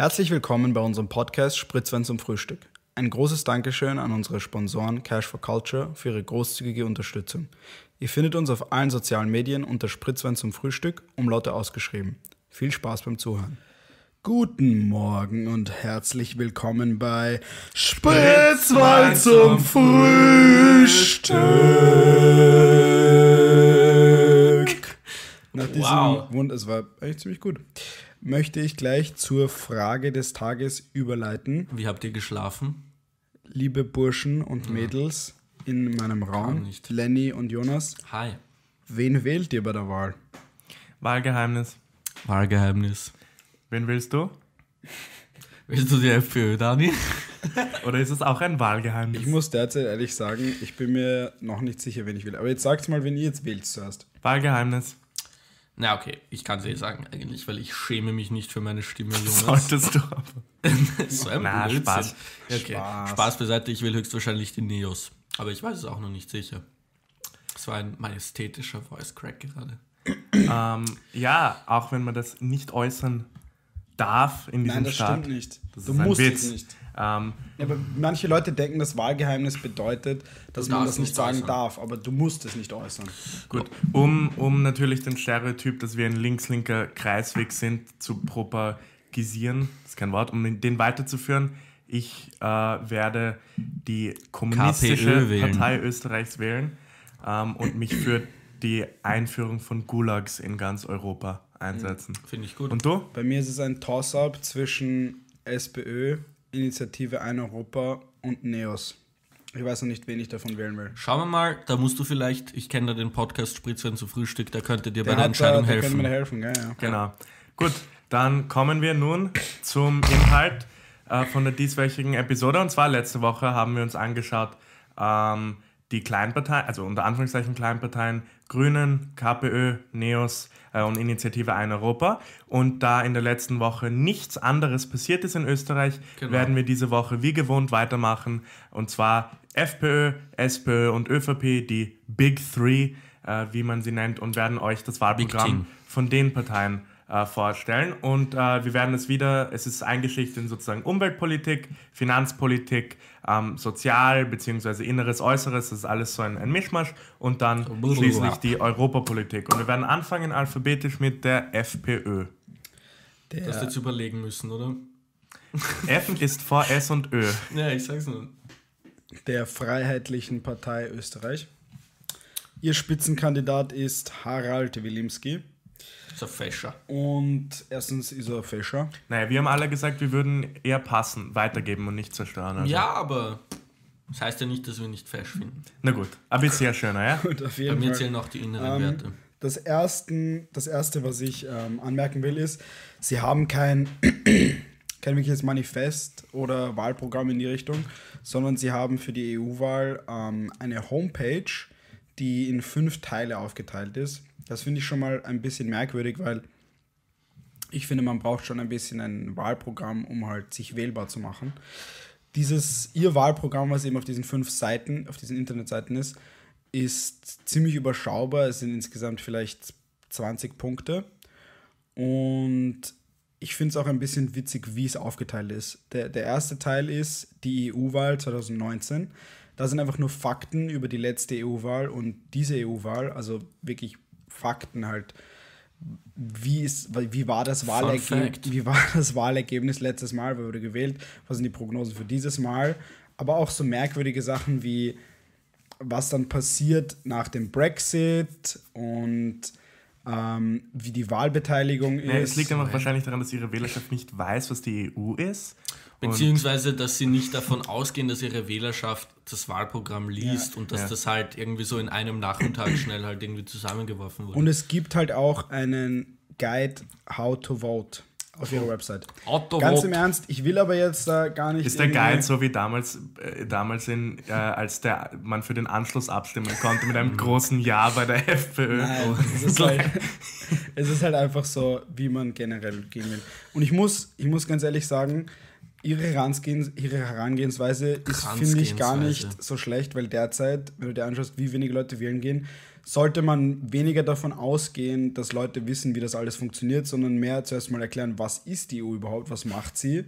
Herzlich willkommen bei unserem Podcast Spritzwein zum Frühstück. Ein großes Dankeschön an unsere Sponsoren Cash for Culture für ihre großzügige Unterstützung. Ihr findet uns auf allen sozialen Medien unter Spritzwein zum Frühstück, Umlaute ausgeschrieben. Viel Spaß beim Zuhören. Guten Morgen und herzlich willkommen bei Spritzwein zum Frühstück. Nach diesem Wow. Wund, es war echt ziemlich gut. Möchte ich gleich zur Frage des Tages überleiten. Wie habt ihr geschlafen? Liebe Burschen und Mädels in meinem Raum, nicht. Lenny und Jonas, Hi. wen wählt ihr bei der Wahl? Wahlgeheimnis. Wahlgeheimnis. Wen willst du? Willst du die FPÖ, Dani? Oder ist es auch ein Wahlgeheimnis? Ich muss derzeit ehrlich sagen, ich bin mir noch nicht sicher, wen ich will. Aber jetzt sagt mal, wen ihr jetzt wählt zuerst. Wahlgeheimnis. Na, okay. Ich kann es eh sagen, eigentlich, weil ich schäme mich nicht für meine Stimme, Jonas. Solltest du aber. so ein Na, Blödsinn. Spaß. Okay. Spaß. Spaß. beiseite, ich will höchstwahrscheinlich die Neos. Aber ich weiß es auch noch nicht sicher. Das war ein majestätischer Voice Crack gerade. Ähm, ja, auch wenn man das nicht äußern darf in diesem Nein, das Staat. stimmt nicht. Das du ist ein musst Witz. es nicht. Ähm, Ja, aber manche Leute denken, das Wahlgeheimnis bedeutet, dass man das nicht sagen äußern. darf, aber du musst es nicht äußern. gut, um, um natürlich den Stereotyp, dass wir ein links-linker Kreisweg sind, zu propagisieren, das ist kein Wort, um den weiterzuführen. Ich äh, werde die kommunistische. Partei Österreichs wählen ähm, und mich für die Einführung von Gulags in ganz Europa einsetzen. Finde ich gut. Und du? Bei mir ist es ein Toss-up zwischen SPÖ, Initiative Ein Europa und NEOS. Ich weiß noch nicht, wen ich davon wählen will. Schauen wir mal, da musst du vielleicht, ich kenne da den Podcast Spritzwein zu Frühstück, der könnte dir bei Der der hat Entscheidung da, der könnte helfen. mir da helfen, gell? Ja. Genau. Gut, dann kommen wir nun zum Inhalt äh, von der dieswöchigen Episode. Und zwar letzte Woche haben wir uns angeschaut, ähm, die Kleinparteien, also unter Anführungszeichen Kleinparteien, Grünen, KPÖ, NEOS und Initiative Ein Europa. Und da in der letzten Woche nichts anderes passiert ist in Österreich, Genau. werden wir diese Woche wie gewohnt weitermachen. Und zwar FPÖ, SPÖ und ÖVP, die Big Three, äh, wie man sie nennt, und werden euch das. Wahlprogramm von den Parteien äh, vorstellen. Und äh, wir werden es wieder, es ist eingeschichtet in sozusagen Umweltpolitik, Finanzpolitik, ähm, Sozial- bzw. Inneres, Äußeres, das ist alles so ein, ein Mischmasch. Und dann schließlich die Europapolitik. Und wir werden anfangen alphabetisch mit der FPÖ. Du hast Der, jetzt überlegen müssen, oder? F ist vor S und Ö. Ja, ich sag's nur. der Freiheitlichen Partei Österreich. Ihr Spitzenkandidat ist Harald Wilimski. So Fäscher. Und erstens ist er Fischer. Naja, wir haben alle gesagt, wir würden eher passen, weitergeben und nicht zerstören. Also. Ja, aber das heißt ja nicht, dass wir nicht fesch finden. Na gut, aber ist sehr schöner, ja? Und auf Bei jeden mir Fall. zählen auch die inneren Ähm, Werte. Das, ersten, das erste, was ich ähm, anmerken will, ist, sie haben kein, kein wirkliches Manifest oder Wahlprogramm in die Richtung, sondern sie haben für die EU-Wahl ähm, eine Homepage, die in fünf Teile aufgeteilt ist. Das finde ich schon mal ein bisschen merkwürdig, weil ich finde, man braucht schon ein bisschen ein Wahlprogramm, um halt sich wählbar zu machen. Dieses, ihr Wahlprogramm, was eben auf diesen fünf Seiten, auf diesen Internetseiten ist, ist ziemlich überschaubar. Es sind insgesamt vielleicht 20 Punkte. Und ich finde es auch ein bisschen witzig, wie es aufgeteilt ist. Der, der erste Teil ist die EU-Wahl 2019. Da sind einfach nur Fakten über die letzte EU-Wahl und diese EU-Wahl, also wirklich Fakten halt. Wie, ist, wie, war das. Wahlergebnis, wie war das Wahlergebnis letztes Mal? Wer wurde gewählt? Was sind die Prognosen für dieses Mal? Aber auch so merkwürdige Sachen wie, was dann passiert nach dem Brexit und ähm, wie die Wahlbeteiligung ist. Ja, es liegt einfach wahrscheinlich daran, dass ihre Wählerschaft nicht weiß, was die EU ist. Beziehungsweise, dass sie nicht davon ausgehen, dass ihre Wählerschaft das Wahlprogramm liest und dass Ja. das halt irgendwie so in einem Nachmittag schnell halt irgendwie zusammengeworfen wurde. und es gibt halt auch einen Guide How to Vote auf ihrer Website. Autovote. Ganz im Ernst, ich will aber jetzt da gar nicht. ist der Guide so wie damals, äh, damals in, äh, als der, man für den Anschluss abstimmen konnte mit einem großen Ja bei der FPÖ? Nein, es, ist halt, es ist halt einfach so, wie man generell gehen will. Und ich muss, ich muss ganz ehrlich sagen, ihre, Herangehens ihre Herangehensweise ist, finde ich, gar nicht so schlecht, weil derzeit, wenn du dir anschaust, wie wenige Leute wählen gehen, sollte man weniger davon ausgehen, dass Leute wissen, wie das alles funktioniert, sondern mehr zuerst mal erklären, was ist die EU überhaupt, was macht sie.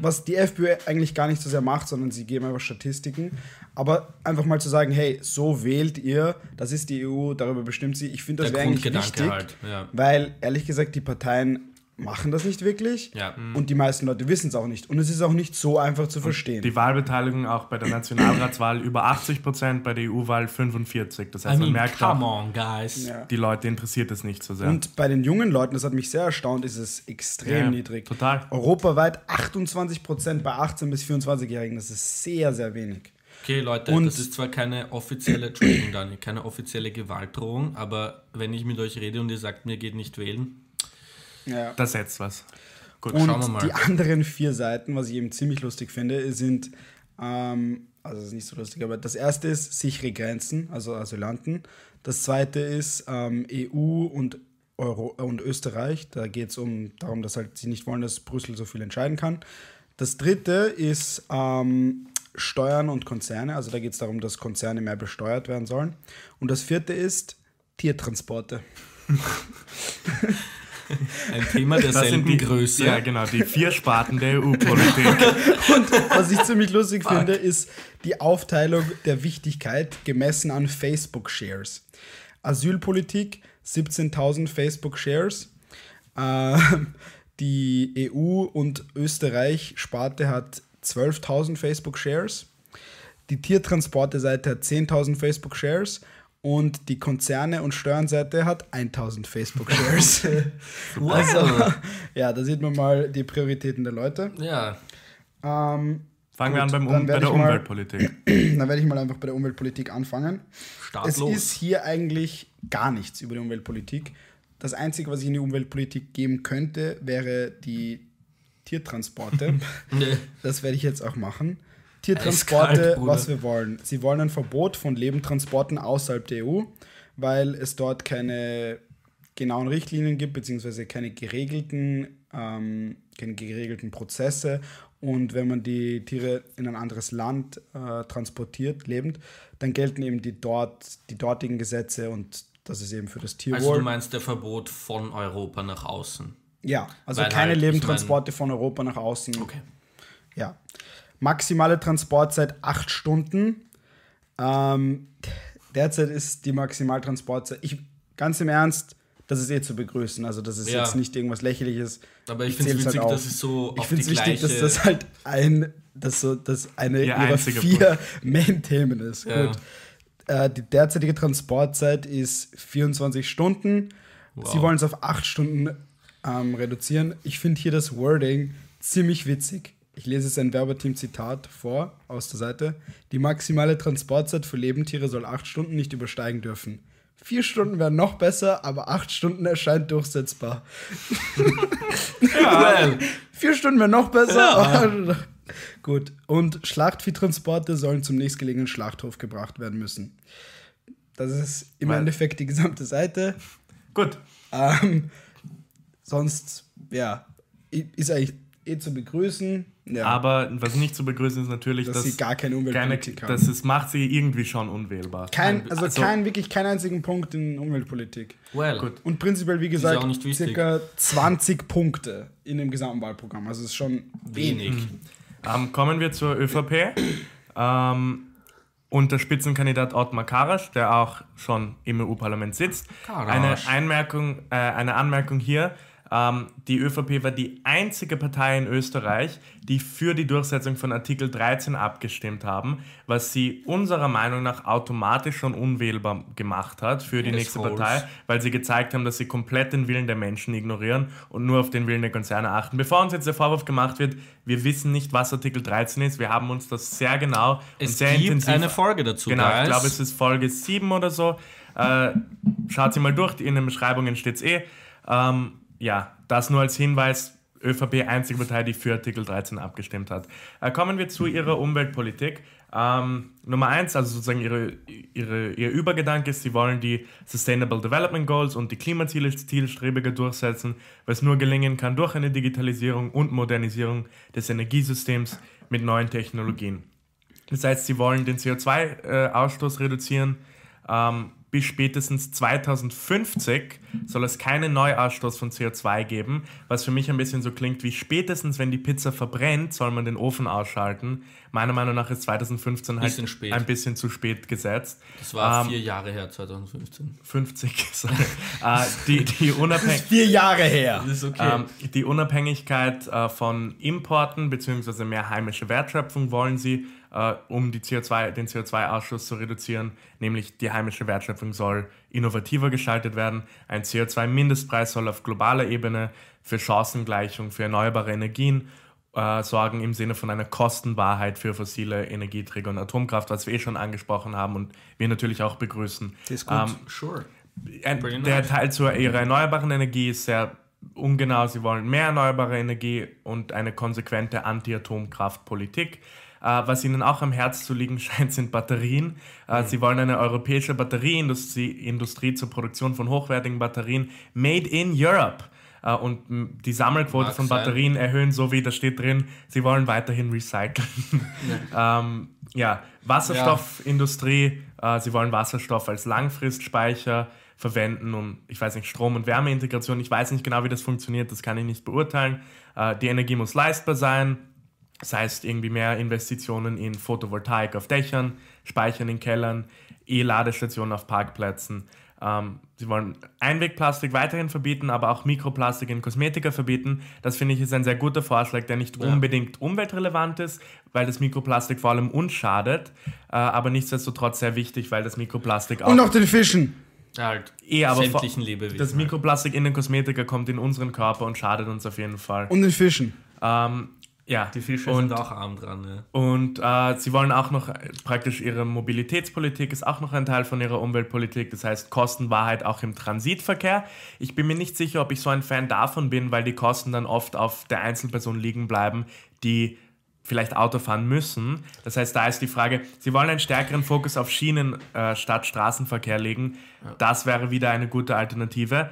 Was die FPÖ eigentlich gar nicht so sehr macht, sondern sie geben einfach Statistiken. Aber einfach mal zu sagen, hey, so wählt ihr, das ist die EU, darüber bestimmt sie. Ich finde, das wäre eigentlich wichtig, halt, ja. weil ehrlich gesagt die Parteien machen das nicht wirklich Ja. und die meisten Leute wissen es auch nicht. Und es ist auch nicht so einfach zu verstehen. Die Wahlbeteiligung auch bei der Nationalratswahl über 80 Prozent, bei der EU-Wahl 45. Das heißt, I man mean, merkt come auch, on, guys. Die Leute interessiert es nicht so sehr. Und bei den jungen Leuten, das hat mich sehr erstaunt, ist es extrem Ja, niedrig. total. Europaweit 28 Prozent bei 18- bis 24-Jährigen, das ist sehr, sehr wenig. Okay, Leute, Und- das ist zwar keine offizielle, Entschuldigung, Dani, keine offizielle Gewaltdrohung, aber wenn ich mit euch rede und ihr sagt, mir geht nicht wählen, Ja. da setzt was. Gut, Und schauen wir mal. die anderen vier Seiten, was ich eben ziemlich lustig finde, sind, ähm, also das ist nicht so lustig, aber das erste ist sichere Grenzen, also Asylanten. Das zweite ist ähm, EU und, Euro und Österreich. Da geht es um, darum, dass halt sie nicht wollen, dass Brüssel so viel entscheiden kann. Das dritte ist ähm, Steuern und Konzerne. Also da geht es darum, dass Konzerne mehr besteuert werden sollen. Und das vierte ist Tiertransporte. ein Thema Das sind derselben die Größe. Ja, genau, die vier Sparten der EU-Politik. Und was ich ziemlich lustig finde, ist die Aufteilung der Wichtigkeit gemessen an Facebook-Shares. Asylpolitik 17.000 Facebook-Shares. Ähm, die EU und Österreich-Sparte hat 12.000 Facebook-Shares. Die Tiertransporte-Seite hat 10.000 Facebook-Shares. Und die Konzerne- und Steuernseite hat 1000 Facebook-Shares. also, ja, da sieht man mal die Prioritäten der Leute. Ja, Ähm, Fangen wir an Gut, beim um, bei der mal- Umweltpolitik. dann werde ich mal einfach bei der Umweltpolitik anfangen. start es los. ist hier eigentlich gar nichts über die Umweltpolitik. Das Einzige, was ich in die Umweltpolitik geben könnte, wäre die Tiertransporte. Nee. das werde ich jetzt auch machen. Tiertransporte, Bruder. was wir wollen. Sie wollen ein Verbot von Lebendtransporten außerhalb der EU, weil es dort keine genauen Richtlinien gibt, beziehungsweise keine geregelten, ähm, keine geregelten Prozesse. Und wenn man die Tiere in ein anderes Land äh, transportiert, lebend, dann gelten eben die, dort, die dortigen Gesetze und das ist eben für das Tierwohl. Also du meinst der Verbot von Europa nach außen. ja, also Weil keine halt, ich Lebendtransporte von Europa nach außen. Okay. Ja. Maximale Transportzeit 8 Stunden. Ähm, derzeit ist die Maximaltransportzeit. Ich, ganz im Ernst, das ist eh zu begrüßen. Also, das ist Ja. jetzt nicht irgendwas Lächerliches. Aber ich finde es witzig, halt dass es so Ich finde es wichtig, dass das halt ein, dass so, dass eine Ihr ihrer vier Main-Themen ist. Ja. Gut. Äh, die derzeitige Transportzeit ist 24 Stunden. Wow. Sie wollen es auf 8 Stunden ähm, reduzieren. Ich finde hier das Wording ziemlich witzig. Ich lese jetzt ein Werbeteam-Zitat vor aus der Seite. Die maximale Transportzeit für Lebendtiere soll 8 Stunden nicht übersteigen dürfen. Vier Stunden wären noch besser, aber 8 Stunden erscheint durchsetzbar. Well, Vier Stunden wäre noch besser. aber- Gut. Und Schlachtviehtransporte sollen zum nächstgelegenen Schlachthof gebracht werden müssen. Das ist im Weil- Endeffekt die gesamte Seite. Gut, Ähm, sonst, ja, ist eigentlich eh zu begrüßen. Ja, aber was nicht zu begrüßen ist natürlich, dass dass, sie gar keine keine, Umweltpolitik haben. dass es macht sie irgendwie schon unwählbar. kein, also, also- kein, wirklich keinen einzigen Punkt in Umweltpolitik. well. Gut. Und prinzipiell, wie gesagt, circa 20 Punkte in dem gesamten Wahlprogramm. Also es ist schon Wenig. Ähm, kommen wir zur ÖVP. Ähm, und der Spitzenkandidat Ottmar Karasch, der auch schon im EU-Parlament sitzt. Karasch. Eine, Einmerkung, äh, eine Anmerkung hier. Ähm, die ÖVP war die einzige Partei in Österreich, die für die Durchsetzung von Artikel 13 abgestimmt haben, was sie unserer Meinung nach automatisch schon unwählbar gemacht hat für die Yes, nächste. Partei, weil sie gezeigt haben, dass sie komplett den Willen der Menschen ignorieren und nur auf den Willen der Konzerne achten. Bevor uns jetzt der Vorwurf gemacht wird, wir wissen nicht, was Artikel 13 ist, wir haben uns das sehr genau und Es sehr gibt intensiv eine Folge dazu, Genau, guys. ich glaube, es ist Folge 7 oder so. Äh, schaut sie mal durch, in den Beschreibungen steht es eh. Ähm, ja, das nur als Hinweis. ÖVP einzige Partei, die für Artikel 13 abgestimmt hat. Äh, kommen wir zu ihrer Umweltpolitik. Ähm, Nummer eins, also sozusagen ihre, ihre, ihr Übergedanke ist, sie wollen die Sustainable Development Goals und die Klimaziele zielstrebiger durchsetzen, was nur gelingen kann durch eine Digitalisierung und Modernisierung des Energiesystems mit neuen Technologien. Das heißt, sie wollen den CO2-Ausstoß reduzieren ähm, bis spätestens 2050 soll es keinen Neuausstoß von CO2 geben, was für mich ein bisschen so klingt wie spätestens, wenn die Pizza verbrennt, soll man den Ofen ausschalten. Meiner Meinung nach ist 2015 halt Bisschen ein bisschen zu spät gesetzt. Das war Ähm, vier Jahre her, 2015. 50. sorry. äh, die, die, Unabhäng Vier Jahre her. Das ist okay. ähm, die Unabhängigkeit äh, von Importen bzw. mehr heimische Wertschöpfung wollen sie, äh, um die CO2, den CO2-Ausstoß zu reduzieren. Nämlich die heimische Wertschöpfung soll innovativer gestaltet werden. Ein CO2-Mindestpreis soll auf globaler Ebene für Chancengleichung für erneuerbare Energien äh, sorgen im Sinne von einer Kostenwahrheit für fossile Energieträger und Atomkraft, was wir eh schon angesprochen haben und wir natürlich auch begrüßen. Das ist gut. Ähm, sure. ein, der. Teil zur ihrer erneuerbaren Energie ist sehr ungenau. Sie wollen mehr erneuerbare Energie und eine konsequente Anti-Atomkraftpolitik. Äh, was ihnen auch am Herz zu liegen scheint, sind Batterien. Äh, Sie wollen eine europäische Batterieindustrie Industrie zur Produktion von hochwertigen Batterien made in Europe. Äh, und die Sammelquote Mag von sein. Batterien erhöhen, so wie da steht drin, sie wollen weiterhin recyceln. ähm, ja, Wasserstoffindustrie, äh, sie wollen Wasserstoff als Langfristspeicher verwenden, um, ich weiß nicht, Strom- und Wärmeintegration. Ich weiß nicht genau, wie das funktioniert, das kann ich nicht beurteilen. Äh, die Energie muss leistbar sein. Das heißt, irgendwie mehr Investitionen in Photovoltaik auf Dächern, Speichern in Kellern, E-Ladestationen auf Parkplätzen. Ähm, sie wollen Einwegplastik weiterhin verbieten, aber auch Mikroplastik in Kosmetika verbieten. Das finde ich ist ein sehr guter Vorschlag, der nicht unbedingt umweltrelevant ist, weil das Mikroplastik vor allem uns schadet, äh, aber nichtsdestotrotz sehr wichtig, weil das Mikroplastik auch Und noch den Fischen. Ja, halt eh, aber sämtlichen Lebewesen. das Mikroplastik in den Kosmetika kommt in unseren Körper und schadet uns auf jeden Fall. Und den Fischen. Ähm, ja, Die Fische und sind auch arm dran. Ja. Und äh, sie wollen auch noch, praktisch ihre Mobilitätspolitik ist auch noch ein Teil von ihrer Umweltpolitik, das heißt Kostenwahrheit auch im Transitverkehr. Ich bin mir nicht sicher, ob ich so ein Fan davon bin, weil die Kosten dann oft auf der Einzelperson liegen bleiben, die vielleicht Auto fahren müssen. Das heißt, da ist die Frage, sie wollen einen stärkeren Fokus auf Schienen äh, statt Straßenverkehr legen. Das wäre wieder eine gute Alternative.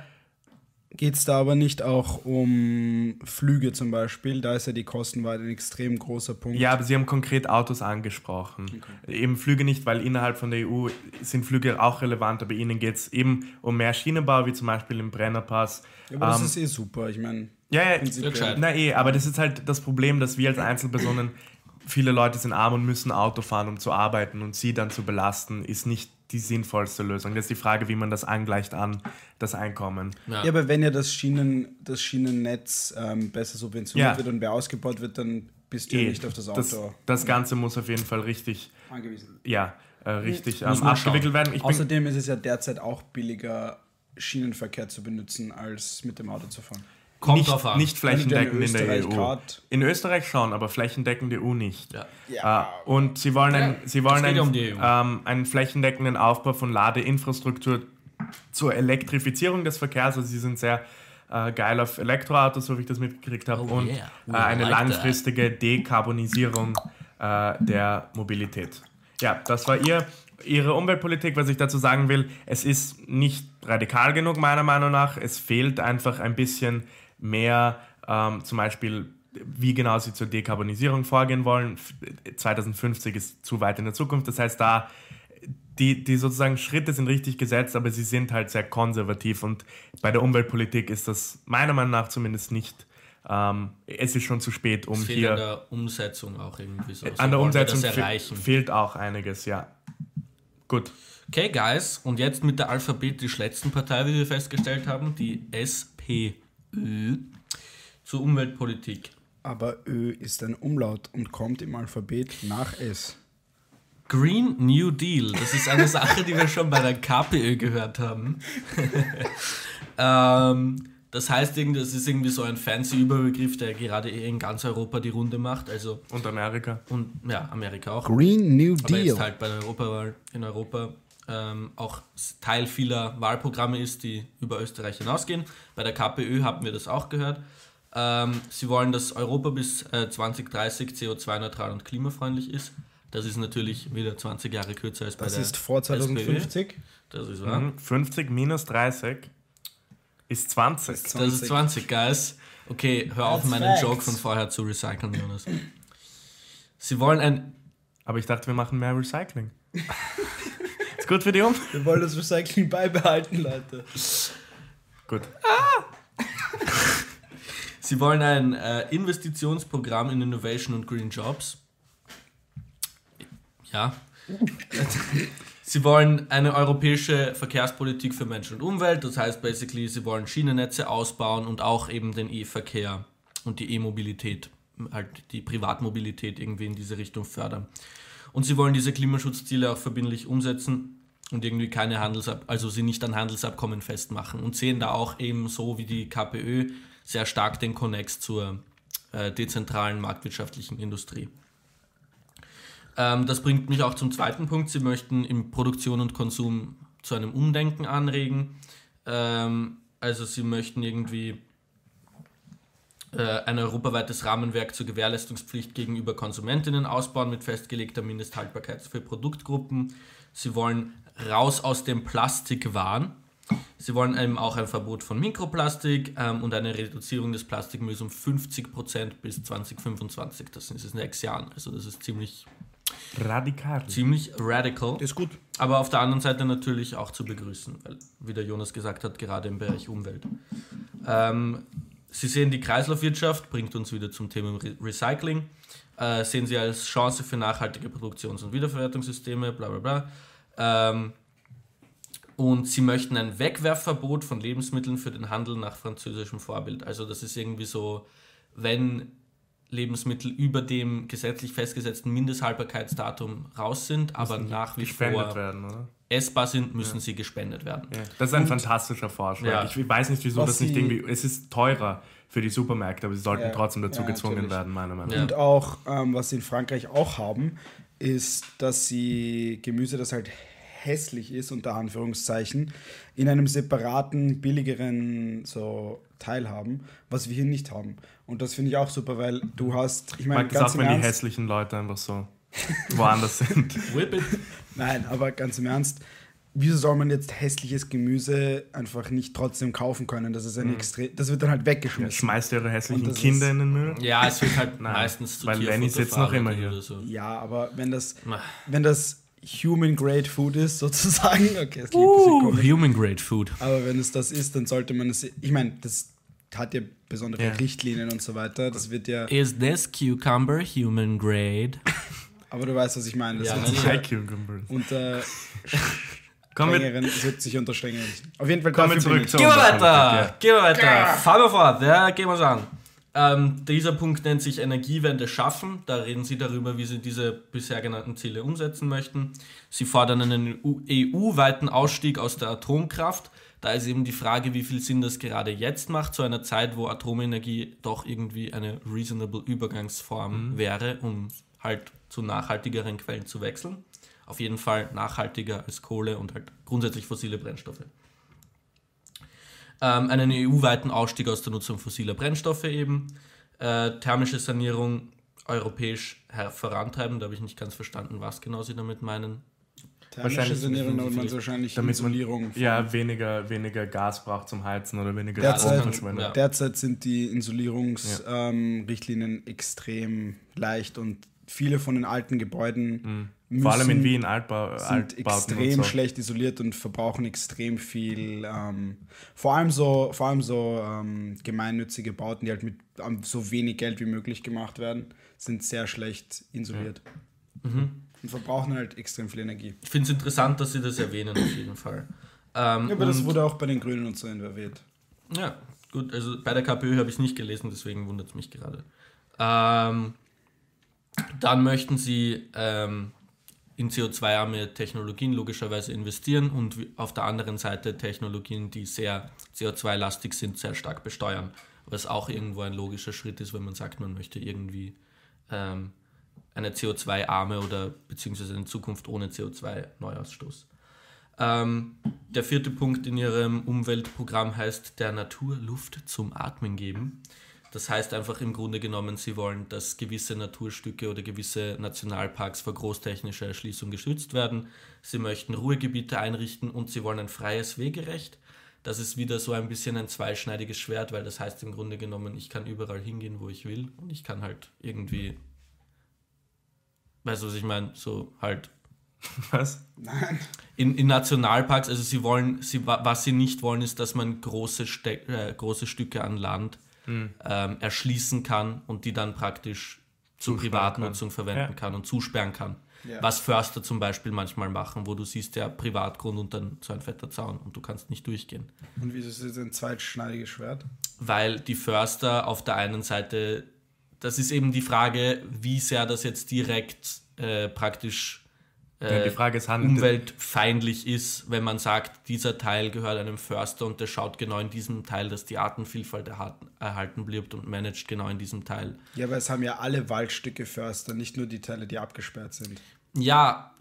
Geht es da aber nicht auch um Flüge zum Beispiel? Da ist ja die Kostenweite ein extrem großer Punkt. Ja, aber Sie haben konkret Autos angesprochen. Eben Flüge nicht, weil innerhalb von der EU sind Flüge auch relevant, aber Ihnen geht es eben um mehr Schienenbau, wie zum Beispiel im Brennerpass. aber das Ähm, ist eh super. Ich meine, ja, ja, na eh, aber das ist halt das Problem, dass wir als Einzelpersonen, viele Leute sind arm und müssen Auto fahren, um zu arbeiten und sie dann zu belasten, ist nicht die sinnvollste Lösung. Das ist die Frage, wie man das angleicht an das Einkommen. Ja. Ja, aber wenn ja das, Schienen, das Schienennetz ähm, besser subventioniert Ja. wird und mehr ausgebaut wird, dann bist du ja Eh, nicht auf das Auto das, das Ganze muss auf jeden Fall richtig, angewiesen. ja, äh, richtig ähm, abgewickelt werden. Ich bin, Außerdem ist es ja derzeit auch billiger, Schienenverkehr zu benutzen, als mit dem Auto zu fahren. Kommt nicht, drauf an. nicht flächendeckend in der Österreich EU. grad- In Österreich schon, aber flächendeckend EU nicht. Ja. Ja, Äh, und sie wollen, ein, sie wollen ja um EU. ähm, einen flächendeckenden Aufbau von Ladeinfrastruktur zur Elektrifizierung des Verkehrs. Also sie sind sehr äh, geil auf Elektroautos, so wie ich das mitgekriegt habe. Oh und yeah. äh, eine like that. langfristige Dekarbonisierung äh, der Mobilität. Ja, das war ihr, ihre Umweltpolitik. Was ich dazu sagen will, es ist nicht radikal genug, meiner Meinung nach. Es fehlt einfach ein bisschen mehr, ähm, zum Beispiel, wie genau sie zur Dekarbonisierung vorgehen wollen. F- 2050 ist zu weit in der Zukunft. Das heißt, da die, die sozusagen Schritte sind richtig gesetzt, aber sie sind halt sehr konservativ und bei der Umweltpolitik ist das meiner Meinung nach zumindest nicht. Ähm, es ist schon zu spät, um Es fehlt hier an der Umsetzung auch irgendwie so. So an der Umsetzung fe fehlt auch einiges, ja. Gut. Okay, Guys, und jetzt mit der alphabetisch letzten Partei, wie wir festgestellt haben, die SPÖ zur Umweltpolitik. aber Ö ist ein Umlaut und kommt im Alphabet nach S. Green New Deal, das ist eine Sache, die wir schon bei der KPÖ gehört haben. ähm, das heißt, das ist irgendwie so ein fancy Überbegriff, der gerade eh in ganz Europa die Runde macht. Also, Und Amerika. und ja, Amerika auch. Green New aber jetzt Deal. halt bei der Europawahl in Europa ähm, auch Teil vieler Wahlprogramme ist, die über Österreich hinausgehen. Bei der KPÖ haben wir das auch gehört. Ähm, sie wollen, dass Europa bis äh, 2030 CO2-neutral und klimafreundlich ist. Das ist natürlich wieder 20 Jahre kürzer als bei Das der ist vor SPÖ. 2050. Das ist wahr. Mhm. 50 minus 30 ist 20. Ist Das ist 20, Guys. Okay, hör auf, meinen facts. Joke von vorher zu recyceln, Jonas. Sie wollen ein. Aber ich dachte, wir machen mehr Recycling. ist gut für die Um? Wir wollen das Recycling beibehalten, Leute. Gut. Sie wollen ein äh, Investitionsprogramm in Innovation und Green Jobs. Ja. Sie wollen eine europäische Verkehrspolitik für Mensch und Umwelt. Das heißt basically, sie wollen Schienennetze ausbauen und auch eben den E-Verkehr und die E-Mobilität, halt die Privatmobilität irgendwie in diese Richtung fördern. Und sie wollen diese Klimaschutzziele auch verbindlich umsetzen und irgendwie keine Handelsab also sie nicht an Handelsabkommen festmachen und sehen da auch eben so wie die KPÖ sehr stark den Konnex zur äh, dezentralen marktwirtschaftlichen Industrie. Ähm, das bringt mich auch zum zweiten Punkt. Sie möchten im Produktion und Konsum zu einem Umdenken anregen. Ähm, also sie möchten irgendwie äh, ein europaweites Rahmenwerk zur Gewährleistungspflicht gegenüber Konsumentinnen ausbauen mit festgelegter Mindesthaltbarkeit für Produktgruppen. Sie wollen raus aus dem Plastikwahn. Sie wollen eben auch ein Verbot von Mikroplastik ähm, und eine Reduzierung des Plastikmülls um 50% bis 2025. Das sind in sechs Jahren. Also das ist ziemlich, Radikal. ziemlich radical. Ist gut. Aber auf der anderen Seite natürlich auch zu begrüßen, weil, wie der Jonas gesagt hat, gerade im Bereich Umwelt. Ähm, Sie sehen die Kreislaufwirtschaft, bringt uns wieder zum Thema Re Recycling, äh, sehen Sie als Chance für nachhaltige Produktions- und Wiederverwertungssysteme, bla bla bla. Ähm, und sie möchten ein Wegwerfverbot von Lebensmitteln für den Handel nach französischem Vorbild. Also das ist irgendwie so, wenn Lebensmittel über dem gesetzlich festgesetzten Mindesthaltbarkeitsdatum raus sind, aber nach wie gespendet vor werden, oder? essbar sind, müssen sie gespendet werden. Ja. Das ist ein fantastischer Vorschlag. Ja. Ich weiß nicht, wieso Was das nicht sie- irgendwie. Es ist teurer für die Supermärkte, aber sie sollten Ja, trotzdem dazu ja, gezwungen natürlich. werden, meiner Meinung Ja. nach. Und auch, ähm, was sie in Frankreich auch haben, ist, dass sie Gemüse, das halt hässlich ist, unter Anführungszeichen, in einem separaten, billigeren so Teil haben, was wir hier nicht haben. Und das finde ich auch super, weil du hast, ich meine, mag das ganz auch, im wenn die Ernst, hässlichen Leute einfach so woanders sind. Nein, aber ganz im Ernst, wieso soll man jetzt hässliches Gemüse einfach nicht trotzdem kaufen können? Das ist ein extrem, das wird dann halt Ja, weggeschmissen. schmeißt ihre hässlichen Und das Kinder in den Müll? Ja, es wird halt Nein, meistens zu weil Lenny Tierfutter sitzt noch immer hier. So. Ja, aber wenn das, wenn das Human Grade Food ist, sozusagen, okay, es klingt ein Uh, komisch, human grade food. aber wenn es das ist, dann sollte man es, ich meine, das hat ja besondere Ja. Richtlinien und so weiter, das wird ja, Is this cucumber human grade? aber du weißt, was ich meine, das Ja, wird ja. ja Cucumbers. unter Kommen wir, strengeren, es wird sich unter strengeren, auf jeden Fall kommen wir zurück zu Gehen wir weiter, Politik, gehen wir weiter. Fahren wir fort, ja, gehen wir es an. Ähm, dieser Punkt nennt sich Energiewende schaffen. Da reden Sie darüber, wie Sie diese bisher genannten Ziele umsetzen möchten. Sie fordern einen EU-weiten Ausstieg aus der Atomkraft. Da ist eben die Frage, wie viel Sinn das gerade jetzt macht, zu einer Zeit, wo Atomenergie doch irgendwie eine reasonable Übergangsform wäre, um halt zu nachhaltigeren Quellen zu wechseln. Auf jeden Fall nachhaltiger als Kohle und halt grundsätzlich fossile Brennstoffe ähm, einen EU-weiten Ausstieg aus der Nutzung fossiler Brennstoffe eben, äh, thermische Sanierung europäisch vorantreiben. Da habe ich nicht ganz verstanden, was genau Sie damit meinen. Thermische Wahrscheinlich Sanierung, damit man wahrscheinlich damit man Isolierung von- ja, weniger, weniger Gas braucht zum Heizen oder weniger Derzeit- Strom verschwendet. Ja. Derzeit sind die Isolierungsrichtlinien extrem leicht und viele von den alten Gebäuden Mhm. Vor allem in Wien, Altbau, sind Altbauten extrem so. schlecht isoliert und verbrauchen extrem viel. Ähm, vor allem so, vor allem so ähm, gemeinnützige Bauten, die halt mit ähm, so wenig Geld wie möglich gemacht werden, sind sehr schlecht isoliert. Mhm. Und verbrauchen halt extrem viel Energie. Ich finde es interessant, dass Sie das erwähnen, auf jeden Fall. Ähm, Ja, aber das wurde auch bei den Grünen und so erwähnt. Ja, gut, also bei der KPÖ habe ich es nicht gelesen, deswegen wundert es mich gerade. Ähm, dann möchten sie ähm, in CO2-arme Technologien logischerweise investieren und auf der anderen Seite Technologien, die sehr CO2-lastig sind, sehr stark besteuern. Was auch irgendwo ein logischer Schritt ist, wenn man sagt, man möchte irgendwie ähm, eine CO2-arme oder beziehungsweise eine Zukunft ohne CO2-Neuausstoß. Ähm, der vierte Punkt in ihrem Umweltprogramm heißt der Natur Luft zum Atmen geben. Das heißt einfach im Grunde genommen, sie wollen, dass gewisse Naturstücke oder gewisse Nationalparks vor großtechnischer Erschließung geschützt werden. Sie möchten Ruhegebiete einrichten und sie wollen ein freies Wegerecht. Das ist wieder so ein bisschen ein zweischneidiges Schwert, weil das heißt im Grunde genommen, ich kann überall hingehen, wo ich will und ich kann halt irgendwie, weißt du, was ich meine, so halt Was? Nein. in, in Nationalparks, also sie wollen, sie, wa- was sie nicht wollen, ist, dass man große, Ste äh, große Stücke an Land Hm. ähm, erschließen kann und die dann praktisch zur Privatnutzung kann. verwenden Ja. kann und zusperren kann. Ja. Was Förster zum Beispiel manchmal machen, wo du siehst, ja, Privatgrund und dann so ein fetter Zaun und du kannst nicht durchgehen. Und wieso ist das ein zweitschneidiges Schwert? Weil die Förster auf der einen Seite, das ist eben die Frage, wie sehr das jetzt direkt äh, praktisch äh, die Frage ist, umweltfeindlich ist, wenn man sagt, dieser Teil gehört einem Förster und der schaut genau in diesem Teil, dass die Artenvielfalt erhalten, erhalten bleibt und managt genau in diesem Teil. Ja, aber es haben ja alle Waldstücke Förster, nicht nur die Teile, die abgesperrt sind. Ja,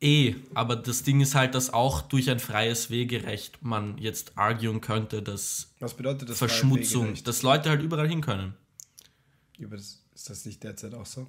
eh, aber das Ding ist halt, dass auch durch ein freies Wegerecht man jetzt arguen könnte, dass Was bedeutet das? Verschmutzung, dass Leute halt überall hin können. Aber das, ist das nicht derzeit auch so?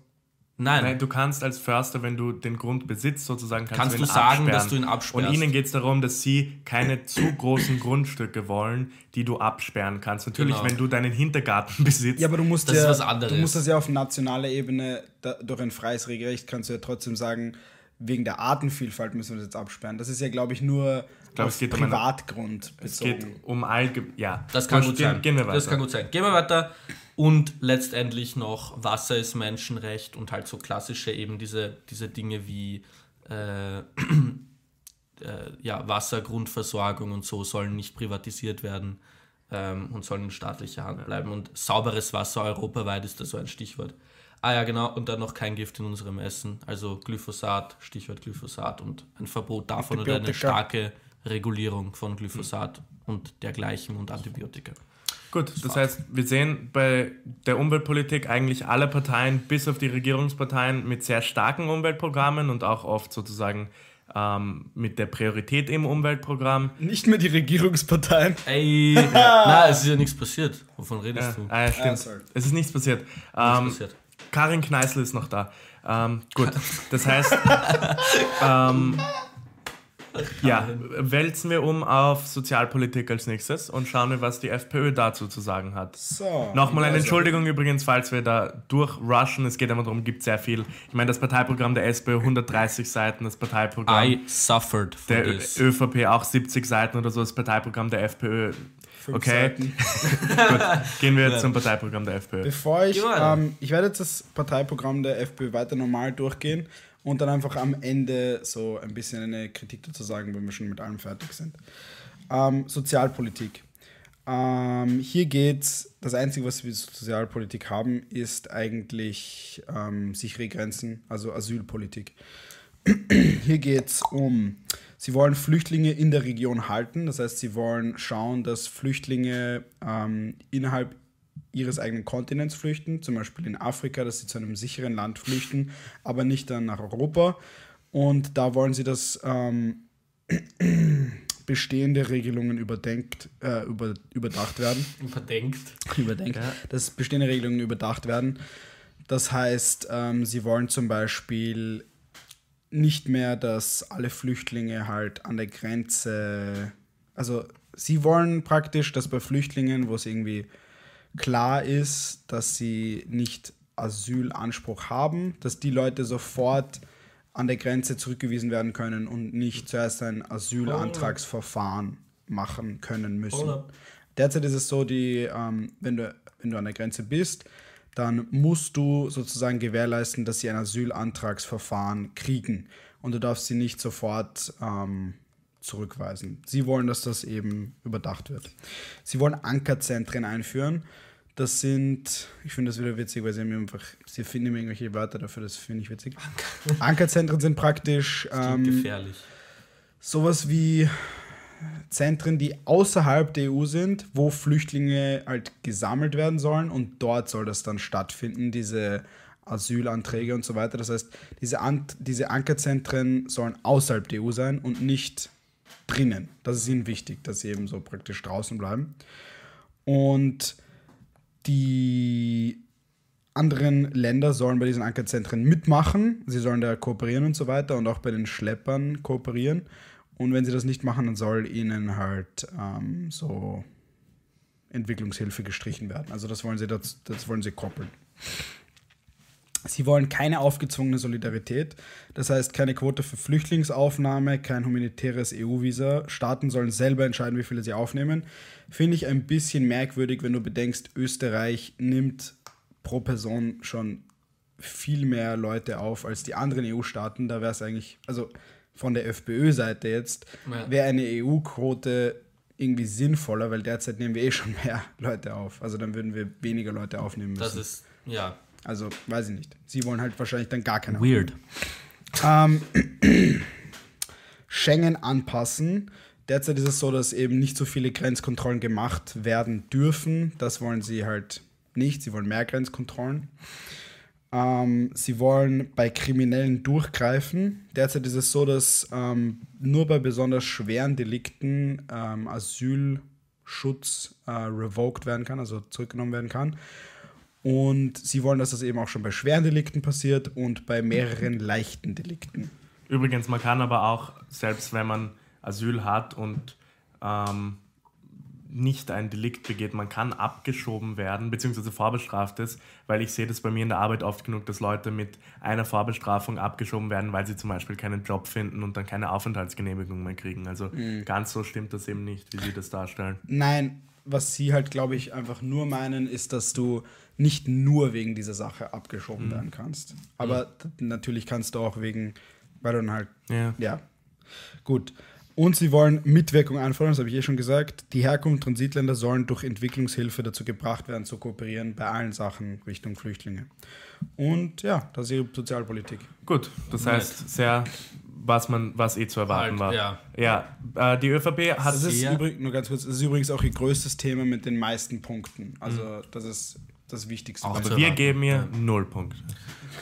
Nein, Nein, du kannst als Förster, wenn du den Grund besitzt, sozusagen, kannst, Kannst du ihn du sagen, absperren. dass du ihn absperrst. Und ihnen geht es darum, dass sie keine zu großen Grundstücke wollen, die du absperren kannst. Natürlich, Genau. wenn du deinen Hintergarten besitzt. Ja, aber du musst Das ja, ist was anderes. du musst das ja auf nationaler Ebene da, durch ein freies Regelrecht kannst du ja trotzdem sagen, wegen der Artenvielfalt müssen wir das jetzt absperren. Das ist ja, glaube ich, nur glaub, auf es geht um eine- Privatgrund es geht um allge... Ja, Das kann gut gehen, sein. Gehen wir weiter. Das kann gut sein. Gehen wir weiter. Und letztendlich noch Wasser ist Menschenrecht und halt so klassische eben diese, diese Dinge wie äh, äh, ja, Wasser, Grundversorgung und so sollen nicht privatisiert werden ähm, und sollen in staatlicher Hand bleiben. Und sauberes Wasser europaweit ist da so ein Stichwort. Ah ja, genau. Und dann noch kein Gift in unserem Essen. Also Glyphosat, Stichwort Glyphosat und ein Verbot davon oder eine starke Regulierung von Glyphosat und dergleichen und Antibiotika. Gut, das heißt, wir sehen bei der Umweltpolitik eigentlich alle Parteien, bis auf die Regierungsparteien, mit sehr starken Umweltprogrammen und auch oft sozusagen ähm, mit der Priorität im Umweltprogramm. Nicht mehr die Regierungsparteien. Ey, na, es ist ja nichts passiert. Wovon redest du? Ah, ja, stimmt. Ah, es ist nichts passiert. Ähm, passiert. Karin Kneißl ist noch da. Ähm, gut, das heißt, ähm, ja, wälzen wir um auf Sozialpolitik als nächstes und schauen wir, was die FPÖ dazu zu sagen hat. So. Nochmal eine also, Entschuldigung übrigens, falls wir da durchrushen. Es geht immer darum, gibt sehr viel. Ich meine, das Parteiprogramm der SPÖ 130 Seiten, das Parteiprogramm I suffered for der this. ÖVP auch 70 Seiten oder so, das Parteiprogramm der FPÖ. fünf Okay, Seiten. gut, gehen wir zum Parteiprogramm der FPÖ. Bevor ich, ähm, ich werde jetzt das Parteiprogramm der FPÖ weiter normal durchgehen und dann einfach am Ende so ein bisschen eine Kritik dazu sagen, wenn wir schon mit allem fertig sind. Ähm, Sozialpolitik. Ähm, hier geht's, das Einzige, was wir Sozialpolitik haben, ist eigentlich ähm, sichere Grenzen, also Asylpolitik. Hier geht es um, sie wollen Flüchtlinge in der Region halten. Das heißt, sie wollen schauen, dass Flüchtlinge ähm, innerhalb ihres eigenen Kontinents flüchten, zum Beispiel in Afrika, dass sie zu einem sicheren Land flüchten, aber nicht dann nach Europa. Und da wollen sie, dass ähm, bestehende Regelungen überdenkt, äh, über, überdacht werden Verdenkt. überdenkt, Ja. dass bestehende Regelungen überdacht werden. Das heißt, ähm, sie wollen zum Beispiel nicht mehr, dass alle Flüchtlinge halt an der Grenze, also sie wollen praktisch, dass bei Flüchtlingen, wo es irgendwie klar ist, dass sie nicht Asylanspruch haben, dass die Leute sofort an der Grenze zurückgewiesen werden können und nicht zuerst ein Asylantragsverfahren machen können müssen. Derzeit ist es so, die, ähm, wenn, du, wenn du an der Grenze bist, dann musst du sozusagen gewährleisten, dass sie ein Asylantragsverfahren kriegen. Und du darfst sie nicht sofort ähm, zurückweisen. Sie wollen, dass das eben überdacht wird. Sie wollen Ankerzentren einführen. Das sind, ich finde das wieder witzig, weil sie haben einfach, sie finden immer irgendwelche Wörter dafür, das finde ich witzig. Ankerzentren sind praktisch ähm, gefährlich. sowas wie Zentren, die außerhalb der EU sind, wo Flüchtlinge halt gesammelt werden sollen und dort soll das dann stattfinden, diese Asylanträge und so weiter. Das heißt, diese, An diese Ankerzentren sollen außerhalb der EU sein und nicht drinnen. Das ist ihnen wichtig, dass sie eben so praktisch draußen bleiben. Und die anderen Länder sollen bei diesen Ankerzentren mitmachen. Sie sollen da kooperieren und so weiter und auch bei den Schleppern kooperieren. Und wenn sie das nicht machen, dann soll ihnen halt ähm, so Entwicklungshilfe gestrichen werden. Also das wollen sie, das, das wollen sie koppeln. Sie wollen keine aufgezwungene Solidarität, das heißt keine Quote für Flüchtlingsaufnahme, kein humanitäres EU-Visa. Staaten sollen selber entscheiden, wie viele sie aufnehmen. Finde ich ein bisschen merkwürdig, wenn du bedenkst, Österreich nimmt pro Person schon viel mehr Leute auf als die anderen EU-Staaten. Da wäre es eigentlich, also von der FPÖ-Seite jetzt, Ja. wäre eine EU-Quote irgendwie sinnvoller, weil derzeit nehmen wir eh schon mehr Leute auf. Also dann würden wir weniger Leute aufnehmen müssen. Das ist, ja, also weiß ich nicht. Sie wollen halt wahrscheinlich dann gar keine. weird. Ähm, Schengen anpassen. Derzeit ist es so, dass eben nicht so viele Grenzkontrollen gemacht werden dürfen. Das wollen sie halt nicht. Sie wollen mehr Grenzkontrollen. Ähm, sie wollen bei Kriminellen durchgreifen. Derzeit ist es so, dass ähm, nur bei besonders schweren Delikten ähm, Asylschutz äh, revoked werden kann, also zurückgenommen werden kann. Und sie wollen, dass das eben auch schon bei schweren Delikten passiert und bei mehreren leichten Delikten. Übrigens, man kann aber auch, selbst wenn man Asyl hat und ähm, nicht ein Delikt begeht, man kann abgeschoben werden, beziehungsweise vorbestraft ist, weil ich sehe das bei mir in der Arbeit oft genug, dass Leute mit einer Vorbestrafung abgeschoben werden, weil sie zum Beispiel keinen Job finden und dann keine Aufenthaltsgenehmigung mehr kriegen. Also ganz so stimmt das eben nicht, wie sie das darstellen. Nein, was sie halt, glaube ich, einfach nur meinen, ist, dass du nicht nur wegen dieser Sache abgeschoben werden kannst. Aber t- natürlich kannst du auch wegen, weil du dann halt, Ja. ja. Gut. Und sie wollen Mitwirkung einfordern, das habe ich eh schon gesagt. Die Herkunft- Transitländer sollen durch Entwicklungshilfe dazu gebracht werden, zu kooperieren bei allen Sachen Richtung Flüchtlinge. Und ja, das ist ihre Sozialpolitik. Gut, das heißt sehr, was man, was eh zu erwarten Halt, war. ja. Ja, äh, die ÖVP hat Das ist übrigens, nur ganz kurz, das ist übrigens auch ihr größtes Thema mit den meisten Punkten. Also das ist das Wichtigste. Auch Wir erwarten. geben ihr null Punkte.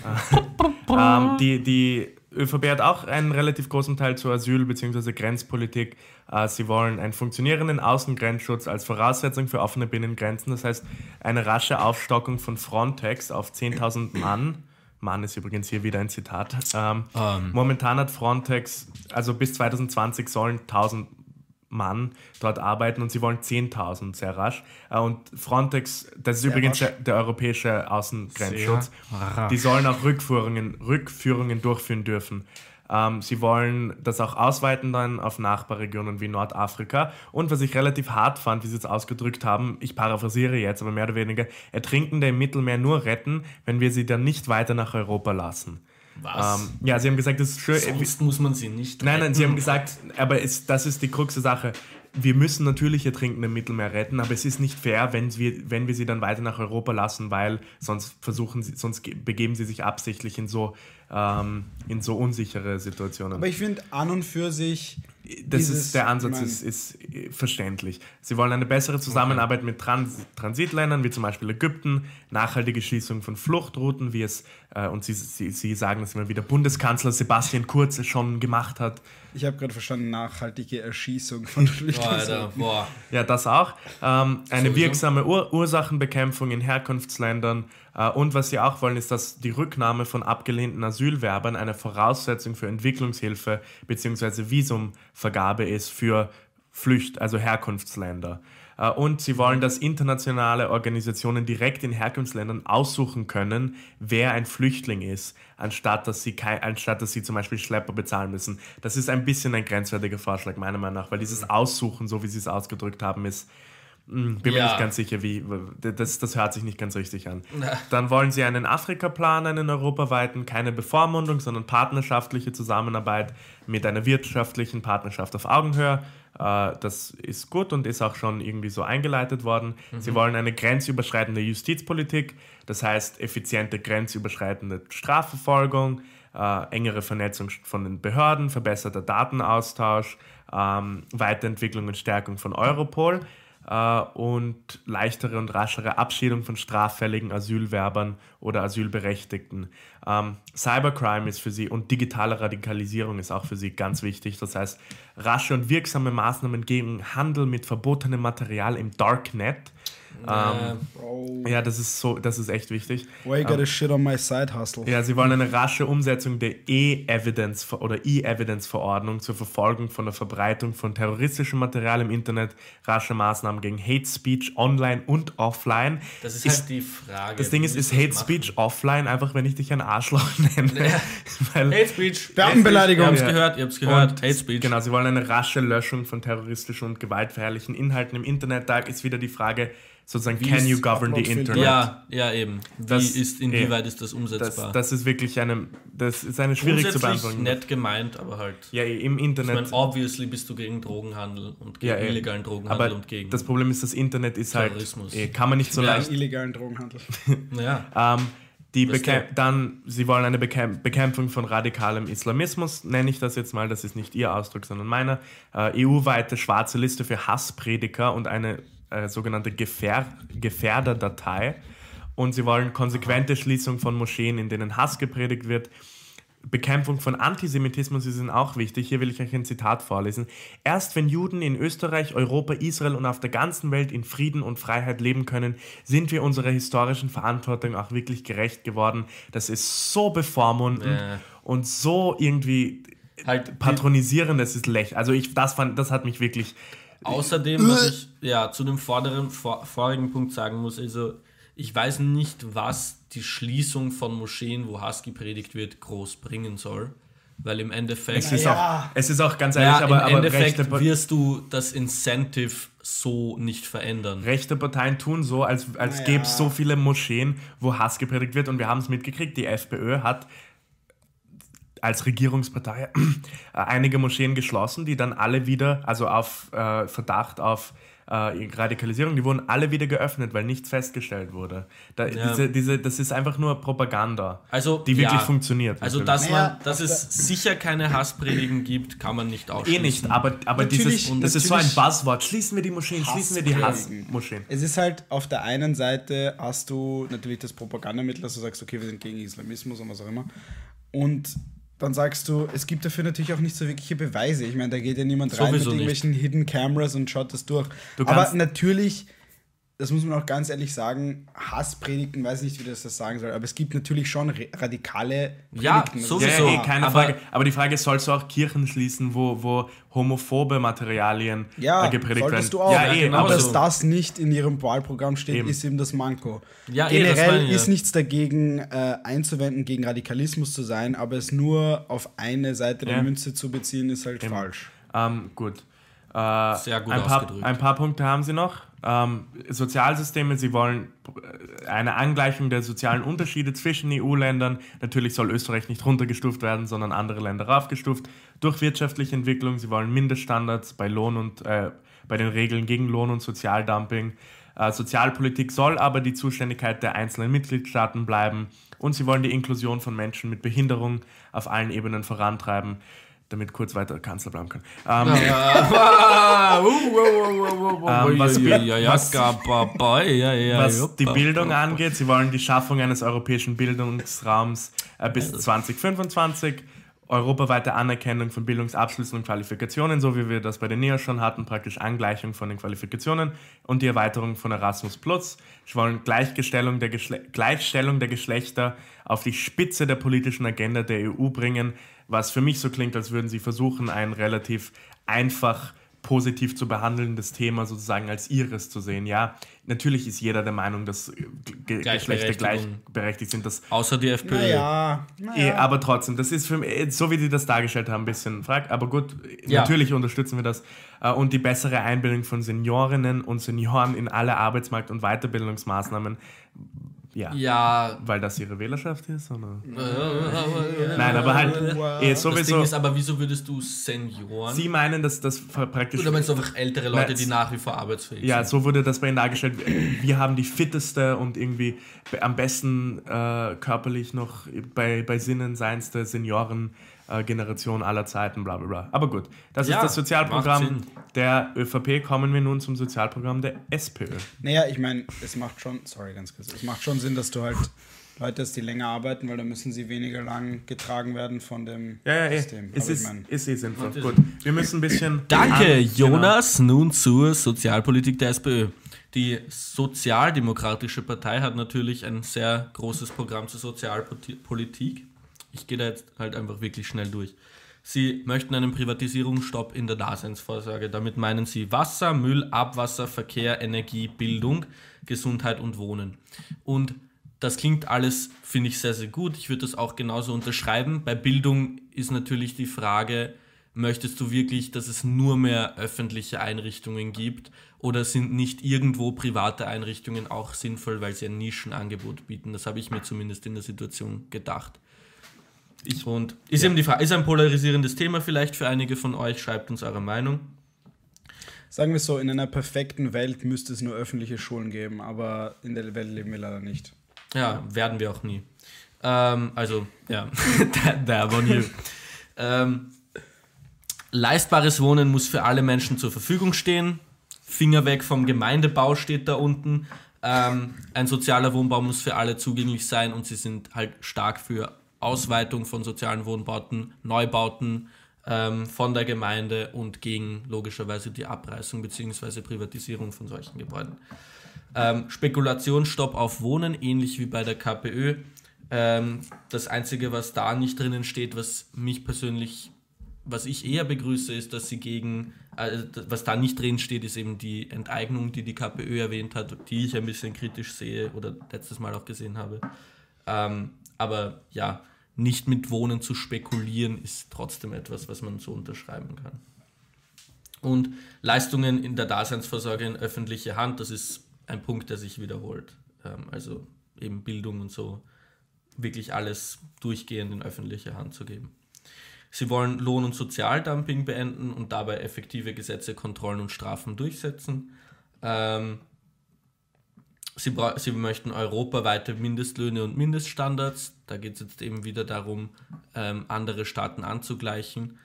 ähm, die, die ÖVP hat auch einen relativ großen Teil zur Asyl- bzw. Grenzpolitik. Äh, sie wollen einen funktionierenden Außengrenzschutz als Voraussetzung für offene Binnengrenzen. Das heißt, eine rasche Aufstockung von Frontex auf 10.000 Mann. Mann ist übrigens hier wieder ein Zitat. Ähm, Ähm. Momentan hat Frontex, also bis 2020 sollen 1000 Mann dort arbeiten und sie wollen 10.000 sehr rasch. Äh, Und Frontex, das ist übrigens rasch. der, europäische Außengrenzschutz, Sehr die sollen auch Rückführungen, Rückführungen durchführen dürfen. Ähm, sie wollen das auch ausweiten dann auf Nachbarregionen wie Nordafrika. Und was ich relativ hart fand, wie sie es ausgedrückt haben, ich paraphrasiere jetzt, aber mehr oder weniger, Ertrinkende im Mittelmeer nur retten, wenn wir sie dann nicht weiter nach Europa lassen. Was? Ähm, ja, sie haben gesagt, das ist schön. Sonst muss man sie nicht Nein, nein, sie retten. haben gesagt, aber es, das ist die Krux der Sache. Wir müssen natürlich Ertrinkende im Mittelmeer retten, aber es ist nicht fair, wenn wir, wenn wir sie dann weiter nach Europa lassen, weil sonst versuchen sie, sonst ge- begeben sie sich absichtlich in so, ähm, in so unsichere Situationen. Aber ich finde an und für sich. das dieses- ist, der Ansatz ich mein, ist, ist äh, verständlich. Sie wollen eine bessere Zusammenarbeit mit Trans Transitländern, wie zum Beispiel Ägypten, nachhaltige Schließung von Fluchtrouten, wie es, äh, und sie, sie, sie sagen das immer wieder, Bundeskanzler Sebastian Kurz es schon gemacht hat. Ich habe gerade verstanden, nachhaltige Erschießung von Flüchtlingen. Boah. Ja, das auch. Ähm, eine Sowieso. wirksame Ur Ursachenbekämpfung in Herkunftsländern. Äh, und was sie auch wollen, ist, dass die Rücknahme von abgelehnten Asylwerbern eine Voraussetzung für Entwicklungshilfe bzw. Visumvergabe ist für Flücht, also Herkunftsländer. Äh, Und sie wollen, dass internationale Organisationen direkt in Herkunftsländern aussuchen können, wer ein Flüchtling ist, anstatt dass sie, anstatt dass sie zum Beispiel Schlepper bezahlen müssen. Das ist ein bisschen ein grenzwertiger Vorschlag, meiner Meinung nach, weil dieses Aussuchen, so wie sie es ausgedrückt haben, ist. Mh, Bin mir Ja. nicht ganz sicher, wie. Das, das hört sich nicht ganz richtig an. Na. Dann wollen sie einen Afrika-Plan, einen europaweiten, keine Bevormundung, sondern partnerschaftliche Zusammenarbeit mit einer wirtschaftlichen Partnerschaft auf Augenhöhe. Äh, Das ist gut und ist auch schon irgendwie so eingeleitet worden. Sie wollen eine grenzüberschreitende Justizpolitik, das heißt effiziente grenzüberschreitende Strafverfolgung, äh, engere Vernetzung von den Behörden, verbesserter Datenaustausch, ähm, Weiterentwicklung und Stärkung von Europol äh, und leichtere und raschere Abschiedung von straffälligen Asylwerbern oder Asylberechtigten. Ähm, Cybercrime ist für sie und digitale Radikalisierung ist auch für sie ganz wichtig. Das heißt, rasche und wirksame Maßnahmen gegen Handel mit verbotenem Material im Darknet. Ähm, Bro. ja, das ist so, das ist echt wichtig. Why you gotta shit on my side hustle? Ja, sie wollen eine rasche Umsetzung der E-Evidence oder E-Evidence-Verordnung zur Verfolgung von der Verbreitung von terroristischem Material im Internet, rasche Maßnahmen gegen Hate Speech online und offline. Das ist, Ist- halt die Frage. Das Ding ist, ist Hate Speech offline einfach, wenn ich dich ein Arschloch nenne? Ja. Hate Speech. Beamtenbeleidigung. Ihr habt's Ja. gehört, ihr habt's gehört. Und Hate Speech. Genau, sie wollen eine rasche Löschung von terroristischen und gewaltverherrlichen Inhalten im Internet. Da ist wieder die Frage, sozusagen, can ist you govern the? Internet? Ja, ja, eben. Wie Das- ist, inwieweit ist das Das, umsetzbar? das ist wirklich eine, das ist eine schwierig zu beantworten. nett gemeint, aber halt. Ja, im Ich meine, Internet. obviously bist du gegen Drogenhandel und gegen Ja, illegalen Drogenhandel Aber und gegen. das Problem ist, das Internet ist halt, Terrorismus. eh, kann man nicht so Ja. leicht. illegalen Drogenhandel. naja. Ähm, die Das dann, sie wollen eine Bekämp Bekämpfung von radikalem Islamismus, nenne ich das jetzt mal, das ist nicht ihr Ausdruck, sondern meiner. Äh, EU-weite schwarze Liste für Hassprediger und eine äh, sogenannte Gefähr Gefährderdatei. Und sie wollen konsequente Schließung von Moscheen, in denen Hass gepredigt wird. Bekämpfung von Antisemitismus ist ihnen auch wichtig. Hier will ich euch ein Zitat vorlesen. Erst wenn Juden in Österreich, Europa, Israel und auf der ganzen Welt in Frieden und Freiheit leben können, sind wir unserer historischen Verantwortung auch wirklich gerecht geworden. Das ist so bevormundend Ja. und so irgendwie Halt patronisierend, das ist lächerlich. Also ich, das, fand, das hat mich wirklich... Außerdem, was ich ja zu dem vorderen, vor, vorigen Punkt sagen muss, also ich weiß nicht, was die Schließung von Moscheen, wo Hass gepredigt wird, groß bringen soll. Weil im Endeffekt, Es ist, Ja. auch, es ist auch ganz ehrlich, ja, aber, im aber Endeffekt rechte, wirst du das Incentive so nicht verändern. rechte Parteien tun so, als, als Naja. gäbe es so viele Moscheen, wo Hass gepredigt wird. Und wir haben es mitgekriegt, die FPÖ hat als Regierungspartei äh, einige Moscheen geschlossen, die dann alle wieder, also auf äh, Verdacht auf äh, Radikalisierung, die wurden alle wieder geöffnet, weil nichts festgestellt wurde. Da, Ja. diese, diese, das ist einfach nur Propaganda, Also, die wirklich ja. funktioniert. Also, dass, man, dass es sicher keine Hasspredigen gibt, kann man nicht ausschließen. Eh nicht, aber, aber Natürlich- dieses, das ist so ein Buzzword. Schließen wir die Moscheen, schließen wir die Hasspredigen. Hassmoscheen. Es ist halt, auf der einen Seite hast du natürlich das Propagandamittel, dass du sagst, okay, wir sind gegen Islamismus und was auch immer. Und dann sagst du, es gibt dafür natürlich auch nicht so wirkliche Beweise. Ich meine, da geht ja niemand rein mit Sowieso nicht. irgendwelchen Hidden Cameras und schaut das durch. Du Aber natürlich, das muss man auch ganz ehrlich sagen, Hasspredigten, weiß nicht, wie das das sagen soll, aber es gibt natürlich schon radikale Ja, Predigten. Das sowieso. Ja, ja, eh, keine aber- Frage. Aber die Frage ist, sollst du auch Kirchen schließen, wo, wo homophobe Materialien Ja, äh, gepredigt werden? solltest du auch. Ja, eh, genau aber dass so. das nicht in ihrem Wahlprogramm steht, Eben. ist eben das Manko. Ja, eh, das Generell ich, ist ja. nichts dagegen äh, einzuwenden, gegen Radikalismus zu sein, aber es nur auf eine Seite der Ja. Münze zu beziehen, ist halt falsch. Ähm, gut. Äh, Sehr gut ein paar, ausgedrückt. ein paar Punkte haben sie noch. Ähm, Sozialsysteme, sie wollen äh, eine Angleichung der sozialen Unterschiede zwischen EU-Ländern. Natürlich soll Österreich nicht runtergestuft werden, sondern andere Länder raufgestuft. Durch wirtschaftliche Entwicklung, sie wollen Mindeststandards bei Lohn und äh, bei den Regeln gegen Lohn- und Sozialdumping. Äh, Sozialpolitik soll aber die Zuständigkeit der einzelnen Mitgliedstaaten bleiben. Und sie wollen die Inklusion von Menschen mit Behinderung auf allen Ebenen vorantreiben, damit kurz weiter Kanzler bleiben kann. Was die. Bildung angeht, sie wollen die Schaffung eines europäischen Bildungsraums äh, bis 2025, europaweite Anerkennung von Bildungsabschlüssen und Qualifikationen, so wie wir das bei den NEO schon hatten, praktisch Angleichung von den Qualifikationen und die Erweiterung von Erasmus Plus. Sie wollen Gleichgestellung der, Geschle Gleichstellung der Geschlechter auf die Spitze der politischen Agenda der EU bringen, was für mich so klingt, als würden sie versuchen, ein relativ einfach positiv zu behandelndes Thema sozusagen als ihres zu sehen. Ja, natürlich ist jeder der Meinung, dass äh, Ge Geschlechter gleichberechtigt sind. Das, Außer die FPÖ. Naja, eh, aber trotzdem, das ist für mich, eh, so wie die das dargestellt haben, ein bisschen frag. Aber gut, Ja. natürlich unterstützen wir das. Äh, Und die bessere Einbildung von Seniorinnen und Senioren in alle Arbeitsmarkt- und Weiterbildungsmaßnahmen. Ja. Ja, Weil das ihre Wählerschaft ist? Oder? äh, Nein, aber halt eh, das Ding sowieso. ist aber, wieso würdest du Senioren? Sie meinen, dass das praktisch. Oder meinst du einfach ältere Leute, Nein, die nach wie vor arbeitsfähig Ja, sind? so wurde das bei ihnen dargestellt. Wir haben die fitteste und irgendwie am besten äh, körperlich noch bei, bei Sinnen seinste Senioren-Generation aller Zeiten, bla bla bla. Aber gut, das Ja, ist das Sozialprogramm der ÖVP. Kommen wir nun zum Sozialprogramm der SPÖ. Naja, ich meine, es macht schon, sorry, ganz kurz, es macht schon Sinn, dass du halt Leute, dass die länger arbeiten, weil dann müssen sie weniger lang getragen werden von dem Ja, ja, eh. System. Es Aber ich ist, mein, ist eh sinnvoll. Gut. Wir müssen ein bisschen. Danke, an- Jonas. Nun zur Sozialpolitik der SPÖ. Die Sozialdemokratische Partei hat natürlich ein sehr großes Programm zur Sozialpolitik. Ich gehe da jetzt halt einfach wirklich schnell durch. Sie möchten einen Privatisierungsstopp in der Daseinsvorsorge. Damit meinen sie Wasser, Müll, Abwasser, Verkehr, Energie, Bildung, Gesundheit und Wohnen. Und das klingt alles, finde ich, sehr, sehr gut. Ich würde das auch genauso unterschreiben. Bei Bildung ist natürlich die Frage, möchtest du wirklich, dass es nur mehr öffentliche Einrichtungen gibt oder sind nicht irgendwo private Einrichtungen auch sinnvoll, weil sie ein Nischenangebot bieten? Das habe ich mir zumindest in der Situation gedacht. Ich, und ist eben die Frage, ist ein polarisierendes Thema vielleicht für einige von euch? Schreibt uns eure Meinung. sagen wir so, in einer perfekten Welt müsste es nur öffentliche Schulen geben, aber in der Welt leben wir leider nicht. Ja, werden wir auch nie. Ähm, also, ja, that on you. Ähm, leistbares Wohnen muss für alle Menschen zur Verfügung stehen. Finger weg vom Gemeindebau steht da unten. Ähm, ein sozialer Wohnbau muss für alle zugänglich sein und sie sind halt stark für Ausweitung von sozialen Wohnbauten, Neubauten ähm, von der Gemeinde und gegen logischerweise die Abreißung bzw. Privatisierung von solchen Gebäuden. Ähm, Spekulationsstopp auf Wohnen, ähnlich wie bei der KPÖ. Ähm, das Einzige, was da nicht drinnen steht, was mich persönlich, was ich eher begrüße, ist, dass sie gegen, äh, was da nicht drin steht, ist eben die Enteignung, die die KPÖ erwähnt hat, die ich ein bisschen kritisch sehe oder letztes Mal auch gesehen habe. Ähm, aber ja, nicht mit Wohnen zu spekulieren, ist trotzdem etwas, was man so unterschreiben kann. Und Leistungen in der Daseinsvorsorge in öffentliche Hand, das ist ein Punkt, der sich wiederholt. Ähm, also eben Bildung und so, wirklich alles durchgehend in öffentliche Hand zu geben. Sie wollen Lohn- und Sozialdumping beenden und dabei effektive Gesetze, Kontrollen und Strafen durchsetzen. Ähm, sie, sie möchten europaweite Mindestlöhne und Mindeststandards. Da geht es jetzt eben wieder darum, ähm, andere Staaten anzugleichen,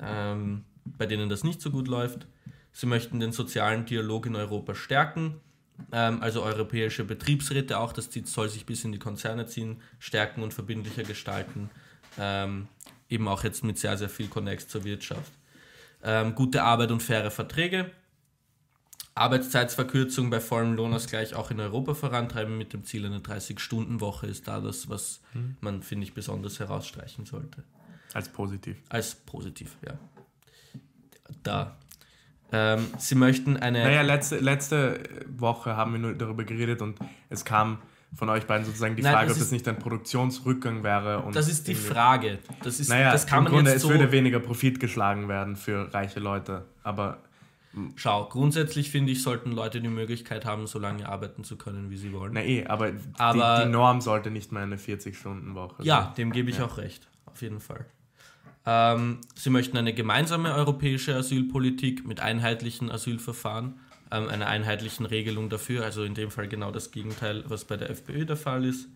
ähm, bei denen das nicht so gut läuft. Sie möchten den sozialen Dialog in Europa stärken, ähm, also europäische Betriebsräte auch, das soll sich bis in die Konzerne ziehen, stärken und verbindlicher gestalten. Ähm, eben auch jetzt mit sehr, sehr viel Connex zur Wirtschaft. Ähm, gute Arbeit und faire Verträge. Arbeitszeitsverkürzung bei vollem Lohnausgleich auch in Europa vorantreiben mit dem Ziel, eine 30-Stunden-Woche ist da das, was man, finde ich, besonders herausstreichen sollte. Als positiv. Als positiv, ja. Da. Ähm, sie möchten eine. Naja, letzte, letzte Woche haben wir nur darüber geredet und es kam von euch beiden sozusagen die Nein, Frage, das ob das ist- nicht ein Produktionsrückgang wäre. Und das ist die Frage. Das, ist, Naja, das kann im man Grunde, jetzt es so. würde weniger Profit geschlagen werden für reiche Leute. Aber Schau, grundsätzlich finde ich, sollten Leute die Möglichkeit haben, so lange arbeiten zu können, wie sie wollen. na eh, aber, Aber- die, die Norm sollte nicht mehr eine 40-Stunden-Woche Ja, sein. dem gebe ich auch recht, auf jeden Fall. Ähm, sie möchten eine gemeinsame europäische Asylpolitik mit einheitlichen Asylverfahren, ähm, einer einheitlichen Regelung dafür, also in dem Fall genau das Gegenteil, was bei der FPÖ der Fall ist.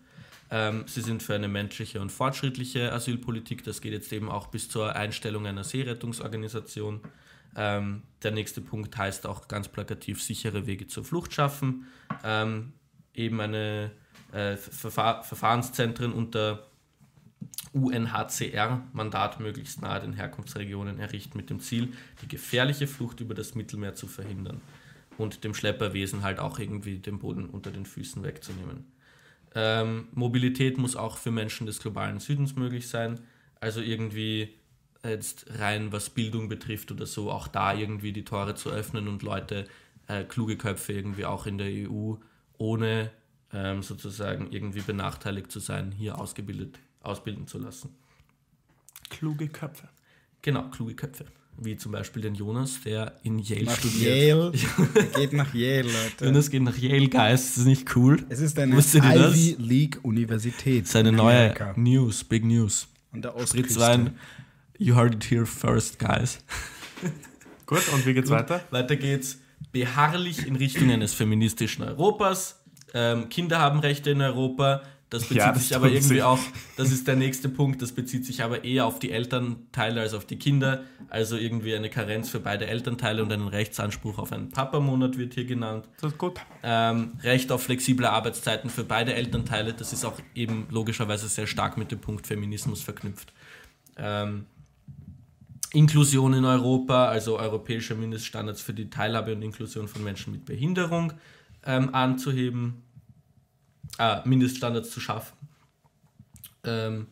Ähm, sie sind für eine menschliche und fortschrittliche Asylpolitik, das geht jetzt eben auch bis zur Einstellung einer Seerettungsorganisation. Ähm, der nächste Punkt heißt auch ganz plakativ sichere Wege zur Flucht schaffen, ähm, eben eine äh, Verfahr Verfahrenszentren unter UNHCR-Mandat möglichst nahe den Herkunftsregionen errichten mit dem Ziel, die gefährliche Flucht über das Mittelmeer zu verhindern und dem Schlepperwesen halt auch irgendwie den Boden unter den Füßen wegzunehmen. Ähm, Mobilität muss auch für Menschen des globalen Südens möglich sein, also irgendwie jetzt rein was Bildung betrifft oder so, auch da irgendwie die Tore zu öffnen und Leute, äh, kluge Köpfe irgendwie auch in der EU, ohne ähm, sozusagen irgendwie benachteiligt zu sein, hier ausgebildet, ausbilden zu lassen. Kluge Köpfe. Genau, kluge Köpfe. Wie zum Beispiel den Jonas, der in Yale Nach studiert. Yale. Er geht nach Yale, Leute. Jonas geht nach Yale, Guys. Das ist nicht cool. Es ist eine Wusstet ihr das? Ivy League Universität. Das ist eine in neue. News, Big News. An der Spritzwein, you heard it here first, guys. Gut, und wie geht's weiter? Weiter geht's beharrlich in Richtung eines feministischen Europas. Ähm, Kinder haben Rechte in Europa. Das bezieht Ja, das sich aber irgendwie sie. auch, das ist der nächste Punkt, das bezieht sich aber eher auf die Elternteile als auf die Kinder. Also irgendwie eine Karenz für beide Elternteile und einen Rechtsanspruch auf einen Papamonat wird hier genannt. Das ist gut. Ähm, Recht auf flexible Arbeitszeiten für beide Elternteile, das ist auch eben logischerweise sehr stark mit dem Punkt Feminismus verknüpft. Ähm, Inklusion in Europa, also europäische Mindeststandards für die Teilhabe und Inklusion von Menschen mit Behinderung ähm, anzuheben, äh, Mindeststandards zu schaffen. Ähm,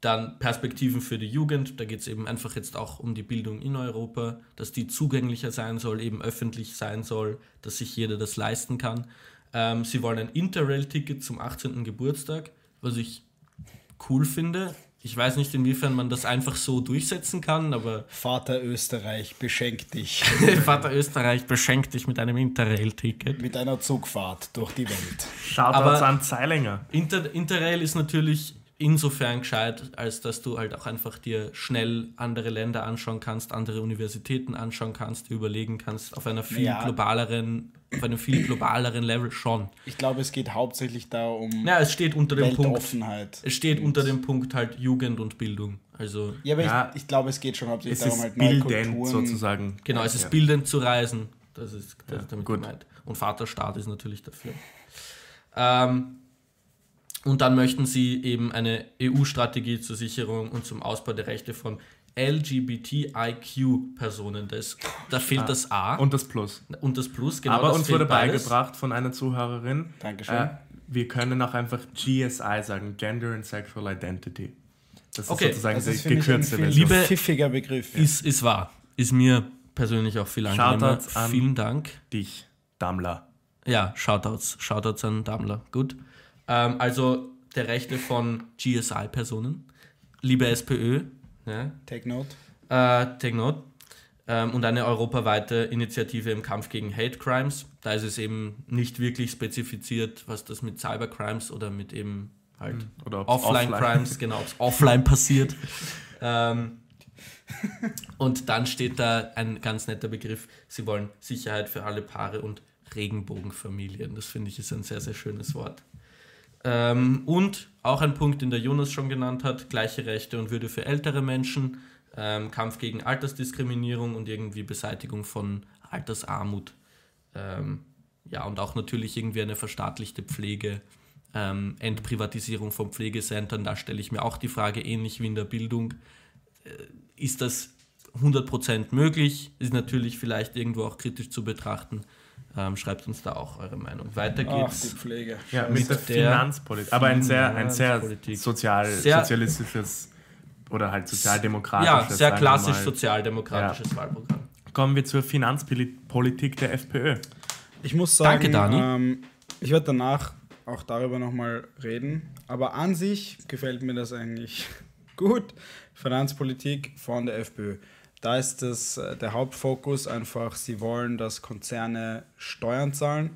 dann Perspektiven für die Jugend, da geht es eben einfach jetzt auch um die Bildung in Europa, dass die zugänglicher sein soll, eben öffentlich sein soll, dass sich jeder das leisten kann. Ähm, sie wollen ein Interrail-Ticket zum 18. Geburtstag, was ich cool finde. Ich weiß nicht, inwiefern man das einfach so durchsetzen kann, aber Vater Österreich beschenkt dich Vater Österreich beschenkt dich mit einem Interrail-Ticket. mit einer Zugfahrt durch die Welt. Shoutouts Aber- an Zeilinger. Inter Interrail ist natürlich insofern gescheit, als dass du halt auch einfach dir schnell andere Länder anschauen kannst, andere Universitäten anschauen kannst, überlegen kannst, auf einer viel Ja. globaleren, auf einem viel globaleren Level schon. Ich glaube, es geht hauptsächlich da um Ja, es steht unter dem Punkt. Es steht unter dem Punkt halt Jugend und Bildung. Also Ja, aber Ja. ich, ich glaube, es geht schon hauptsächlich darum, halt neue bildend Kulturen. sozusagen. genau, es ist Ja. bildend zu reisen. Das ist, das damit gut. gemeint. Und Vaterstaat ist natürlich dafür. Ähm, und dann möchten sie eben eine EU-Strategie zur Sicherung und zum Ausbau der Rechte von LGBTIQ-Personen. Das- Da fehlt das A und, Und das Plus. das Plus. Genau, Aber das uns fehlt wurde beides. beigebracht von einer Zuhörerin. Dankeschön. Äh, wir können auch einfach GSI sagen, Gender and Sexual Identity. Das ist Okay, sozusagen Das die ist, ein gekürzte viel Version. Liebe- pfiffiger Begriff. Ist, ist wahr. Ist mir persönlich auch viel angenehmer. Shoutouts an- Vielen Dank. Dich, Dammler. Ja, Shoutouts. Shoutouts an Dammler. Gut. Ähm, also der Rechte von GSI-Personen. Liebe SPÖ, ja, Take note. äh, take note. Ähm, und eine europaweite Initiative im Kampf gegen Hate Crimes. Da ist es eben nicht wirklich spezifiziert, was das mit Cybercrimes oder mit eben halt Oder ob's Offline, Crimes, genau, ob's offline passiert. ähm, und dann steht da ein ganz netter Begriff, sie wollen Sicherheit für alle Paare und Regenbogenfamilien. Das finde ich ist ein sehr, sehr schönes Wort. Ähm, und auch ein Punkt, den der Jonas schon genannt hat, gleiche Rechte und Würde für ältere Menschen, ähm, Kampf gegen Altersdiskriminierung und irgendwie Beseitigung von Altersarmut. Ähm, ja, und auch natürlich irgendwie eine verstaatlichte Pflege, ähm, Entprivatisierung von Pflegecentern. Da stelle ich mir auch die Frage, ähnlich wie in der Bildung, äh, ist das 100% möglich? Ist natürlich vielleicht irgendwo auch kritisch zu betrachten. Ähm, schreibt uns da auch eure Meinung. Weiter Ach, die geht's. Pflege. Ja, mit der, der Finanzpolitik. Aber ein sehr, ein sehr sozial, Sehr- sozialistisches oder halt sozialdemokratisches. ja, sehr klassisch sozialdemokratisches Wahlprogramm. Kommen wir zur Finanzpolitik der FPÖ. Ich muss sagen, Danke, Dani. Ähm, ich werde danach auch darüber nochmal reden. Aber an sich gefällt mir das eigentlich gut. Finanzpolitik von der FPÖ. Da ist das, äh, der Hauptfokus einfach, sie wollen, dass Konzerne Steuern zahlen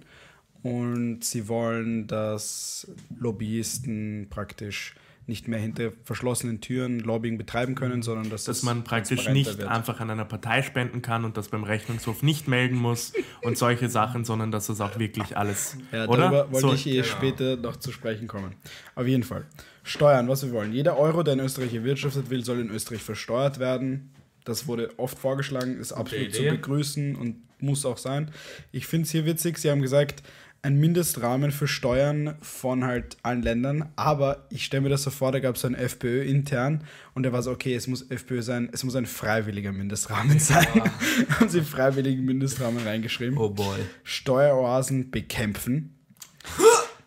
und sie wollen, dass Lobbyisten praktisch nicht mehr hinter verschlossenen Türen Lobbying betreiben können, sondern dass, Dass das man praktisch nicht wird. einfach an einer Partei spenden kann und das beim Rechnungshof nicht melden muss und solche Sachen, sondern dass das auch wirklich alles. Ja, oder? darüber wollte So- ich eh später noch zu sprechen kommen. Auf jeden Fall. Steuern, was wir wollen. Jeder Euro, der in Österreich erwirtschaftet will, soll in Österreich versteuert werden. Das wurde oft vorgeschlagen, ist absolut zu Idee. begrüßen und muss auch sein. Ich finde es hier witzig, Sie haben gesagt, ein Mindestrahmen für Steuern von halt allen Ländern, aber ich stelle mir das so vor, da gab es so ein FPÖ intern und der war so, okay, es muss FPÖ sein, es muss ein freiwilliger Mindestrahmen sein. haben sie freiwilligen Mindestrahmen reingeschrieben. Oh boy. Steueroasen bekämpfen.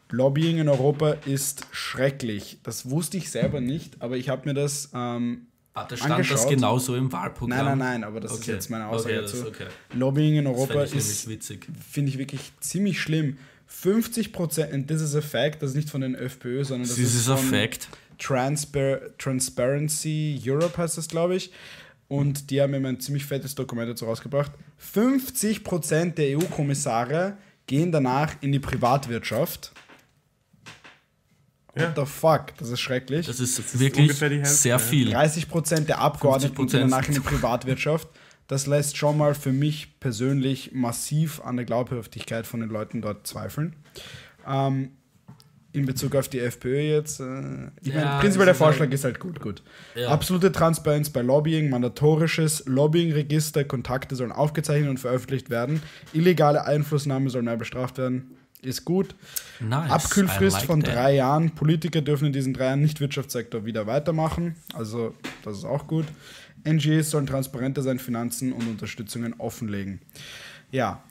Lobbying in Europa ist schrecklich. Das wusste ich selber nicht, aber ich habe mir das. Ähm, Warte, stand das Angeschaut. genauso im Wahlprogramm? nein, nein, nein, aber das ist Okay. jetzt meine Aussage Okay, das dazu. ist okay. Lobbying in Das Europa ist, finde ich wirklich ziemlich schlimm. 50 Prozent, und das ist ein Fact, das ist nicht von den FPÖ, sondern das Das ist von Fact. Transpar Transparency Europe heißt das, glaube ich. Und die haben immer ein ziemlich fettes Dokument dazu rausgebracht. 50% der EU-Kommissare gehen danach in die Privatwirtschaft. What Ja. the fuck? Das ist schrecklich. Das ist, ist wirklich ungefähr die Hälfte, sehr viel. 30% der Abgeordneten 50%. gehen danach in die Privatwirtschaft. Das lässt schon mal für mich persönlich massiv an der Glaubhaftigkeit von den Leuten dort zweifeln. Ähm, in Bezug auf die FPÖ jetzt. Äh, ich Ja, meine, prinzipiell der das halt- Vorschlag ist halt gut, gut. Ja. Absolute Transparenz bei Lobbying, mandatorisches Lobbying-Register, Kontakte sollen aufgezeichnet und veröffentlicht werden. Illegale Einflussnahme soll mehr bestraft werden. Ist gut. Nice. Abkühlfrist like von that. drei Jahren. Politiker dürfen in diesen drei Jahren nicht Wirtschaftssektor wieder weitermachen. Also, das ist auch gut. NGOs sollen transparenter sein, Finanzen und Unterstützungen offenlegen. Ja.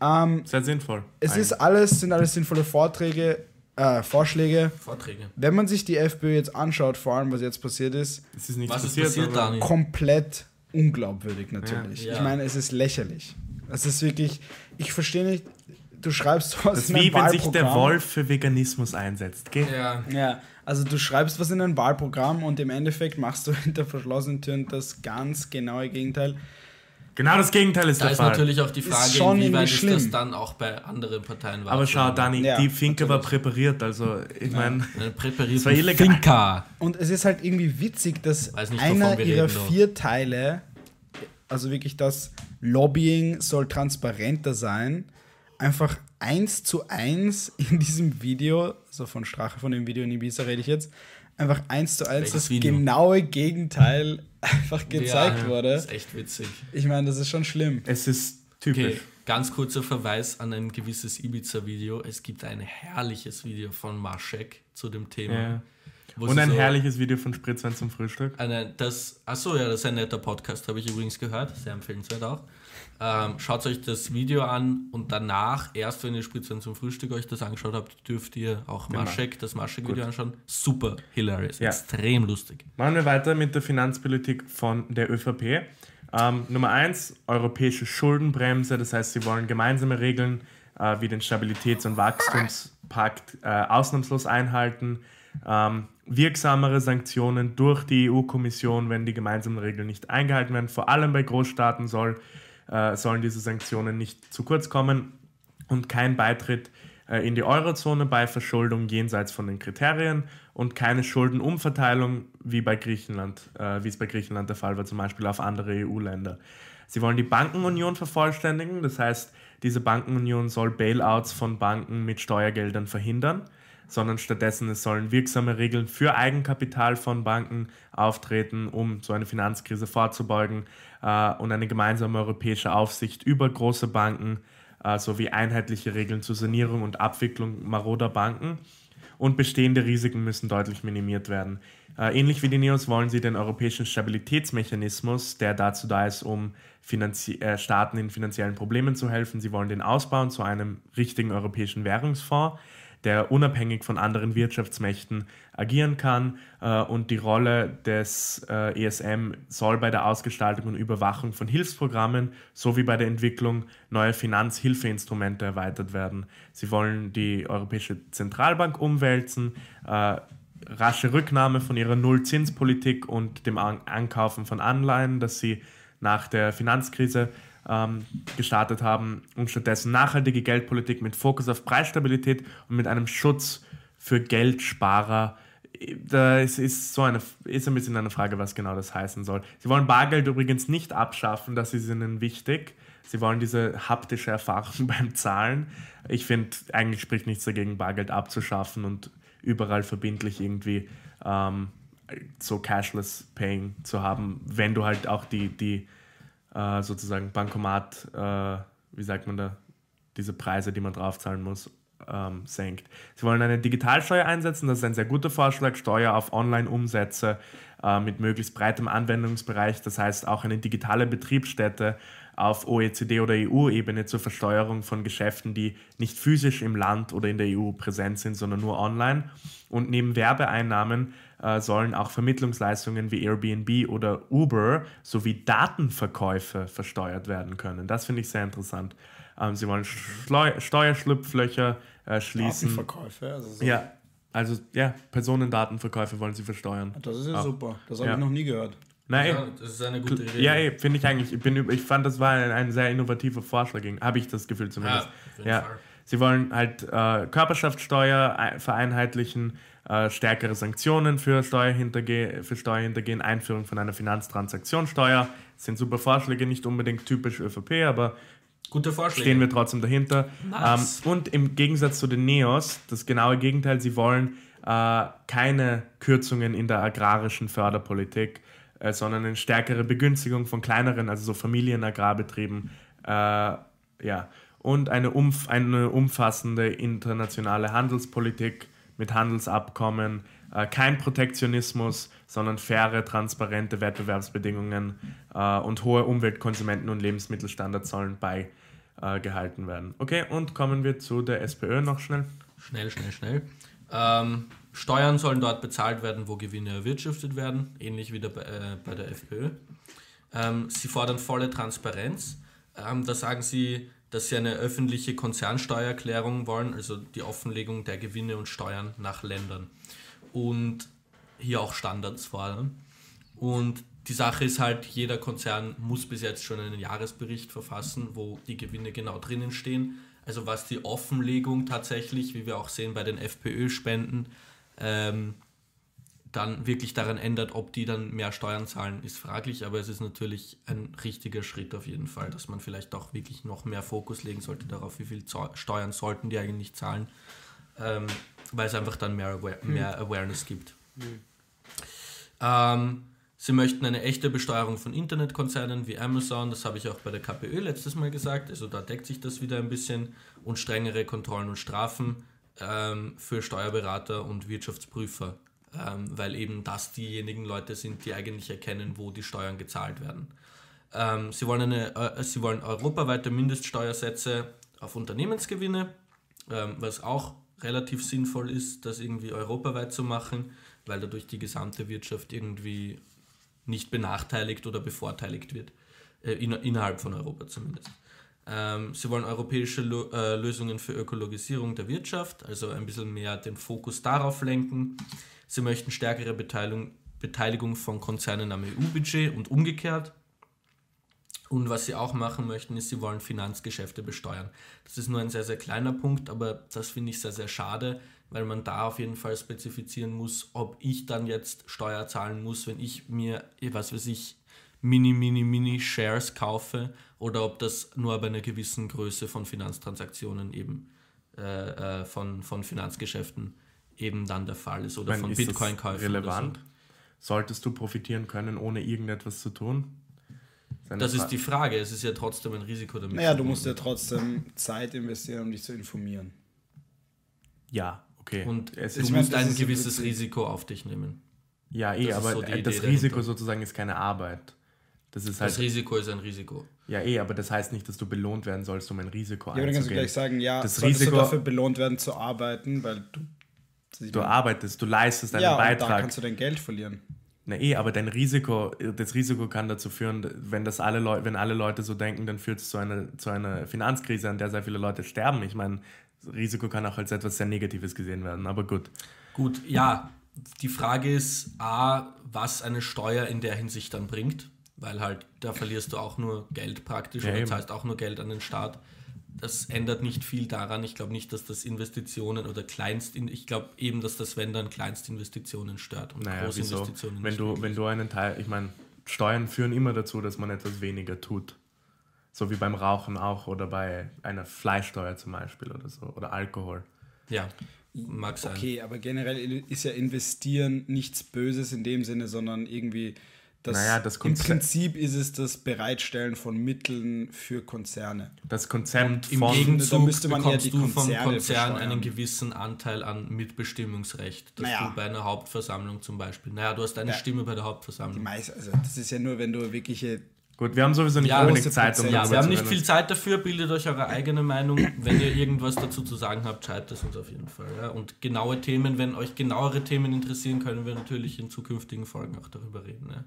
Ähm, Sehr sinnvoll. es Eigentlich. ist alles, sind alles sinnvolle Vorträge, äh, Vorschläge. Vorträge. Wenn man sich die FPÖ jetzt anschaut, vor allem was jetzt passiert ist, es ist nichts Was ist passiert. passiert, aber- Dani? komplett unglaubwürdig natürlich. Ja. Ich meine, es ist lächerlich. Es ist wirklich, ich verstehe nicht, du schreibst sowas Das ist in ein wie wenn sich der Wahlprogramm. Wolf für Veganismus einsetzt. Gell? Ja. Ja, also du schreibst was in ein Wahlprogramm und im Endeffekt machst du hinter verschlossenen Türen das ganz genaue Gegenteil. Genau das Gegenteil ist Da der ist Fall. natürlich auch die Ist Frage, schon inwieweit ist das dann auch bei anderen Parteien aber schau, Dani, Ja, die Finke war präpariert. Also, ich meine, präparierte war illegal. Finca. Und es ist halt irgendwie witzig, dass nicht, einer ihrer reden, doch. vier Teile, also wirklich das Lobbying soll transparenter sein, einfach eins zu eins in diesem Video, also von Strache von dem Video in Ibiza rede ich jetzt, einfach eins zu eins das Video? genaue Gegenteil einfach gezeigt ja, wurde. Das ist echt witzig. Ich meine, das ist schon schlimm. es ist typisch. Okay, ganz kurzer Verweis an ein gewisses Ibiza-Video. Es gibt ein herrliches Video von Maschek zu dem Thema. Ja. Und ein so herrliches Video von Spritzwein zum Frühstück. Eine, das, achso, ja, das ist ein netter Podcast, habe ich übrigens gehört. Sehr empfehlenswert auch. Ähm, schaut euch das Video an und danach, erst wenn ihr Spritzwein zum Frühstück euch das angeschaut habt, dürft ihr auch Maschek, das Maschek-Video anschauen. Super hilarious, Ja. extrem lustig. Machen wir weiter mit der Finanzpolitik von der ÖVP. Ähm, Nummer eins, europäische Schuldenbremse. Das heißt, sie wollen gemeinsame Regeln äh, wie den Stabilitäts- und Wachstumspakt äh, ausnahmslos einhalten. Ähm, wirksamere Sanktionen durch die EU-Kommission, wenn die gemeinsamen Regeln nicht eingehalten werden. Vor allem bei Großstaaten soll, äh, sollen diese Sanktionen nicht zu kurz kommen und kein Beitritt äh, in die Eurozone bei Verschuldung jenseits von den Kriterien und keine Schuldenumverteilung wie bei Griechenland, äh, wie es bei Griechenland der Fall war, zum Beispiel auf andere EU-Länder. Sie wollen die Bankenunion vervollständigen, das heißt, diese Bankenunion soll Bailouts von Banken mit Steuergeldern verhindern, sondern stattdessen es sollen wirksame Regeln für Eigenkapital von Banken auftreten, um so eine Finanzkrise vorzubeugen äh, und eine gemeinsame europäische Aufsicht über große Banken äh, sowie einheitliche Regeln zur Sanierung und Abwicklung maroder Banken und bestehende Risiken müssen deutlich minimiert werden. Äh, ähnlich wie die Neos wollen sie den europäischen Stabilitätsmechanismus, der dazu da ist, um Finanzie äh, Staaten in finanziellen Problemen zu helfen. Sie wollen den ausbauen zu einem richtigen europäischen Währungsfonds, der unabhängig von anderen Wirtschaftsmächten agieren kann. Äh, und die Rolle des äh, ESM soll bei der Ausgestaltung und Überwachung von Hilfsprogrammen sowie bei der Entwicklung neuer Finanzhilfeinstrumente erweitert werden. Sie wollen die Europäische Zentralbank umwälzen, äh, rasche Rücknahme von ihrer Nullzinspolitik und dem An Ankaufen von Anleihen, das sie nach der Finanzkrise ähm, gestartet haben und stattdessen nachhaltige Geldpolitik mit Fokus auf Preisstabilität und mit einem Schutz für Geldsparer. Da ist, ist so eine ist ein bisschen eine Frage, was genau das heißen soll. Sie wollen Bargeld übrigens nicht abschaffen, das ist ihnen wichtig. Sie wollen diese haptische Erfahrung beim Zahlen. Ich finde, eigentlich spricht nichts dagegen, Bargeld abzuschaffen und überall verbindlich irgendwie ähm, so Cashless Paying zu haben, wenn du halt auch die, die äh, sozusagen Bankomat, äh, wie sagt man da, diese Preise, die man draufzahlen muss, ähm, senkt. Sie wollen eine Digitalsteuer einsetzen, das ist ein sehr guter Vorschlag, Steuer auf Online-Umsätze äh, mit möglichst breitem Anwendungsbereich, das heißt auch eine digitale Betriebsstätte auf OECD- oder EU-Ebene zur Versteuerung von Geschäften, die nicht physisch im Land oder in der EU präsent sind, sondern nur online. Und neben Werbeeinnahmen äh, sollen auch Vermittlungsleistungen wie Airbnb oder Uber sowie Datenverkäufe versteuert werden können. Das finde ich sehr interessant. Ähm, sie wollen Schleu Steuerschlupflöcher äh, schließen. Datenverkäufe, also so. Ja, also ja, Personendatenverkäufe wollen sie versteuern. Das ist ja Ah. super. Das habe Ja. ich noch nie gehört. Nein, Ja, das ist eine gute Idee. ja, ey, finde ich eigentlich. Ich, bin, ich fand, das war ein, ein sehr innovativer Vorschlag, habe ich das Gefühl zumindest. Ja, auf jeden Ja, Fall. Sie wollen halt äh, Körperschaftssteuer ein- vereinheitlichen, äh, stärkere Sanktionen für, Steuerhinterge für Steuerhintergehen, Einführung von einer Finanztransaktionssteuer. Das sind super Vorschläge, nicht unbedingt typisch ÖVP, aber Gute Vorschläge. stehen wir trotzdem dahinter. Nice. Ähm, und im Gegensatz zu den Neos, das genaue Gegenteil, sie wollen äh, keine Kürzungen in der agrarischen Förderpolitik, äh, sondern eine stärkere Begünstigung von kleineren, also so Familienagrarbetrieben. Äh, ja. Und eine, umf eine umfassende internationale Handelspolitik mit Handelsabkommen, äh, kein Protektionismus, sondern faire, transparente Wettbewerbsbedingungen äh, und hohe Umweltkonsumenten- und Lebensmittelstandards sollen beigehalten werden. Okay, und kommen wir zu der SPÖ noch schnell. Schnell, schnell, schnell. Ähm, Steuern sollen dort bezahlt werden, wo Gewinne erwirtschaftet werden, ähnlich wie der, äh, bei der FPÖ. Ähm, sie fordern volle Transparenz. Ähm, da sagen sie, dass sie eine öffentliche Konzernsteuererklärung wollen, also die Offenlegung der Gewinne und Steuern nach Ländern. Und hier auch Standards fordern. Und die Sache ist halt, jeder Konzern muss bis jetzt schon einen Jahresbericht verfassen, wo die Gewinne genau drinnen stehen. Also was die Offenlegung tatsächlich, wie wir auch sehen bei den FPÖ-Spenden, ähm, dann wirklich daran ändert, ob die dann mehr Steuern zahlen, ist fraglich, aber es ist natürlich ein richtiger Schritt auf jeden Fall, dass man vielleicht auch wirklich noch mehr Fokus legen sollte darauf, wie viel Steuern sollten die eigentlich zahlen, ähm, weil es einfach dann mehr, Aware mehr Awareness gibt. Ähm, sie möchten eine echte Besteuerung von Internetkonzernen wie Amazon, das habe ich auch bei der KPÖ letztes Mal gesagt, also da deckt sich das wieder ein bisschen, und strengere Kontrollen und Strafen ähm, für Steuerberater und Wirtschaftsprüfer, ähm, weil eben das diejenigen Leute sind, die eigentlich erkennen, wo die Steuern gezahlt werden. Ähm, sie, wollen eine, äh, sie wollen europaweite Mindeststeuersätze auf Unternehmensgewinne, ähm, was auch relativ sinnvoll ist, das irgendwie europaweit zu machen, weil dadurch die gesamte Wirtschaft irgendwie nicht benachteiligt oder bevorteiligt wird, äh, in, innerhalb von Europa zumindest. Ähm, sie wollen europäische Lo äh, Lösungen für Ökologisierung der Wirtschaft, also ein bisschen mehr den Fokus darauf lenken. Sie möchten stärkere Beteiligung, Beteiligung von Konzernen am EU-Budget und umgekehrt. Und was sie auch machen möchten, ist, sie wollen Finanzgeschäfte besteuern. Das ist nur ein sehr, sehr kleiner Punkt, aber das finde ich sehr, sehr schade, weil man da auf jeden Fall spezifizieren muss, ob ich dann jetzt Steuer zahlen muss, wenn ich mir, was weiß ich, Mini, Mini, Mini Shares kaufe oder ob das nur bei einer gewissen Größe von Finanztransaktionen eben äh, äh, von, von Finanzgeschäften eben dann der Fall ist oder meine, von ist das Bitcoin-Käufen. relevant? Oder Solltest du profitieren können, ohne irgendetwas zu tun? so. Das ist die Frage. Es ist ja trotzdem ein Risiko damit. Naja, du musst ja trotzdem Zeit investieren, um dich zu informieren. Ja, okay. Und es du meine, musst das ein gewisses Risiko auf dich nehmen. ja, eh, aber so äh, das Idee Risiko dahinter. sozusagen ist keine Arbeit. Das ist halt, Das Risiko ist ein Risiko. ja, eh, aber das heißt nicht, dass du belohnt werden sollst, um ein Risiko Ja, aber dann kannst du einzugehen. gleich sagen, ja, Das solltest Risiko- du dafür belohnt werden zu arbeiten, weil du... Du arbeitest, du leistest einen ja, und da Beitrag. kannst du dein Geld verlieren. Na eh, aber dein Risiko, das Risiko kann dazu führen, wenn das alle Leute, wenn alle Leute so denken, dann führt es zu einer, zu einer Finanzkrise, an der sehr viele Leute sterben. Ich meine, das Risiko kann auch als etwas sehr Negatives gesehen werden, aber gut. Gut, ja, die Frage ist A, was eine Steuer in der Hinsicht dann bringt, weil halt da verlierst du auch nur Geld praktisch Ja, eben. zahlst auch nur Geld an den Staat. Das ändert nicht viel daran. Ich glaube nicht, dass das Investitionen oder Kleinst, ich glaube eben, dass das wenn dann Kleinstinvestitionen stört und Naja, wieso? Großinvestitionen Wenn nicht du, wenn du einen Teil, ich meine, Steuern führen immer dazu, dass man etwas weniger tut. So wie beim Rauchen auch oder bei einer Fleischsteuer zum Beispiel oder so. Oder Alkohol. ja, mag sein. Okay, aber generell ist ja investieren nichts Böses in dem Sinne, sondern irgendwie das, Naja, das im Konzept- Prinzip ist es das Bereitstellen von Mitteln für Konzerne. Das Konzept Im von. Da Gegenzug müsste man bekommst die du vom Konzern besteuern. einen gewissen Anteil an Mitbestimmungsrecht, das Naja. du bei einer Hauptversammlung zum Beispiel. Naja, du hast eine Ja. Stimme bei der Die Hauptversammlung. meist, also das ist ja nur, wenn du wirkliche Gut, wir haben sowieso nicht Ja, große Zeit, um. Ja, wir haben nicht viel Zeit dafür, bildet euch eure eigene Meinung. Wenn ihr irgendwas dazu zu sagen habt, schreibt es uns auf jeden Fall. Ja. Und genaue Themen, wenn euch genauere Themen interessieren, können wir natürlich in zukünftigen Folgen auch darüber reden. Ja.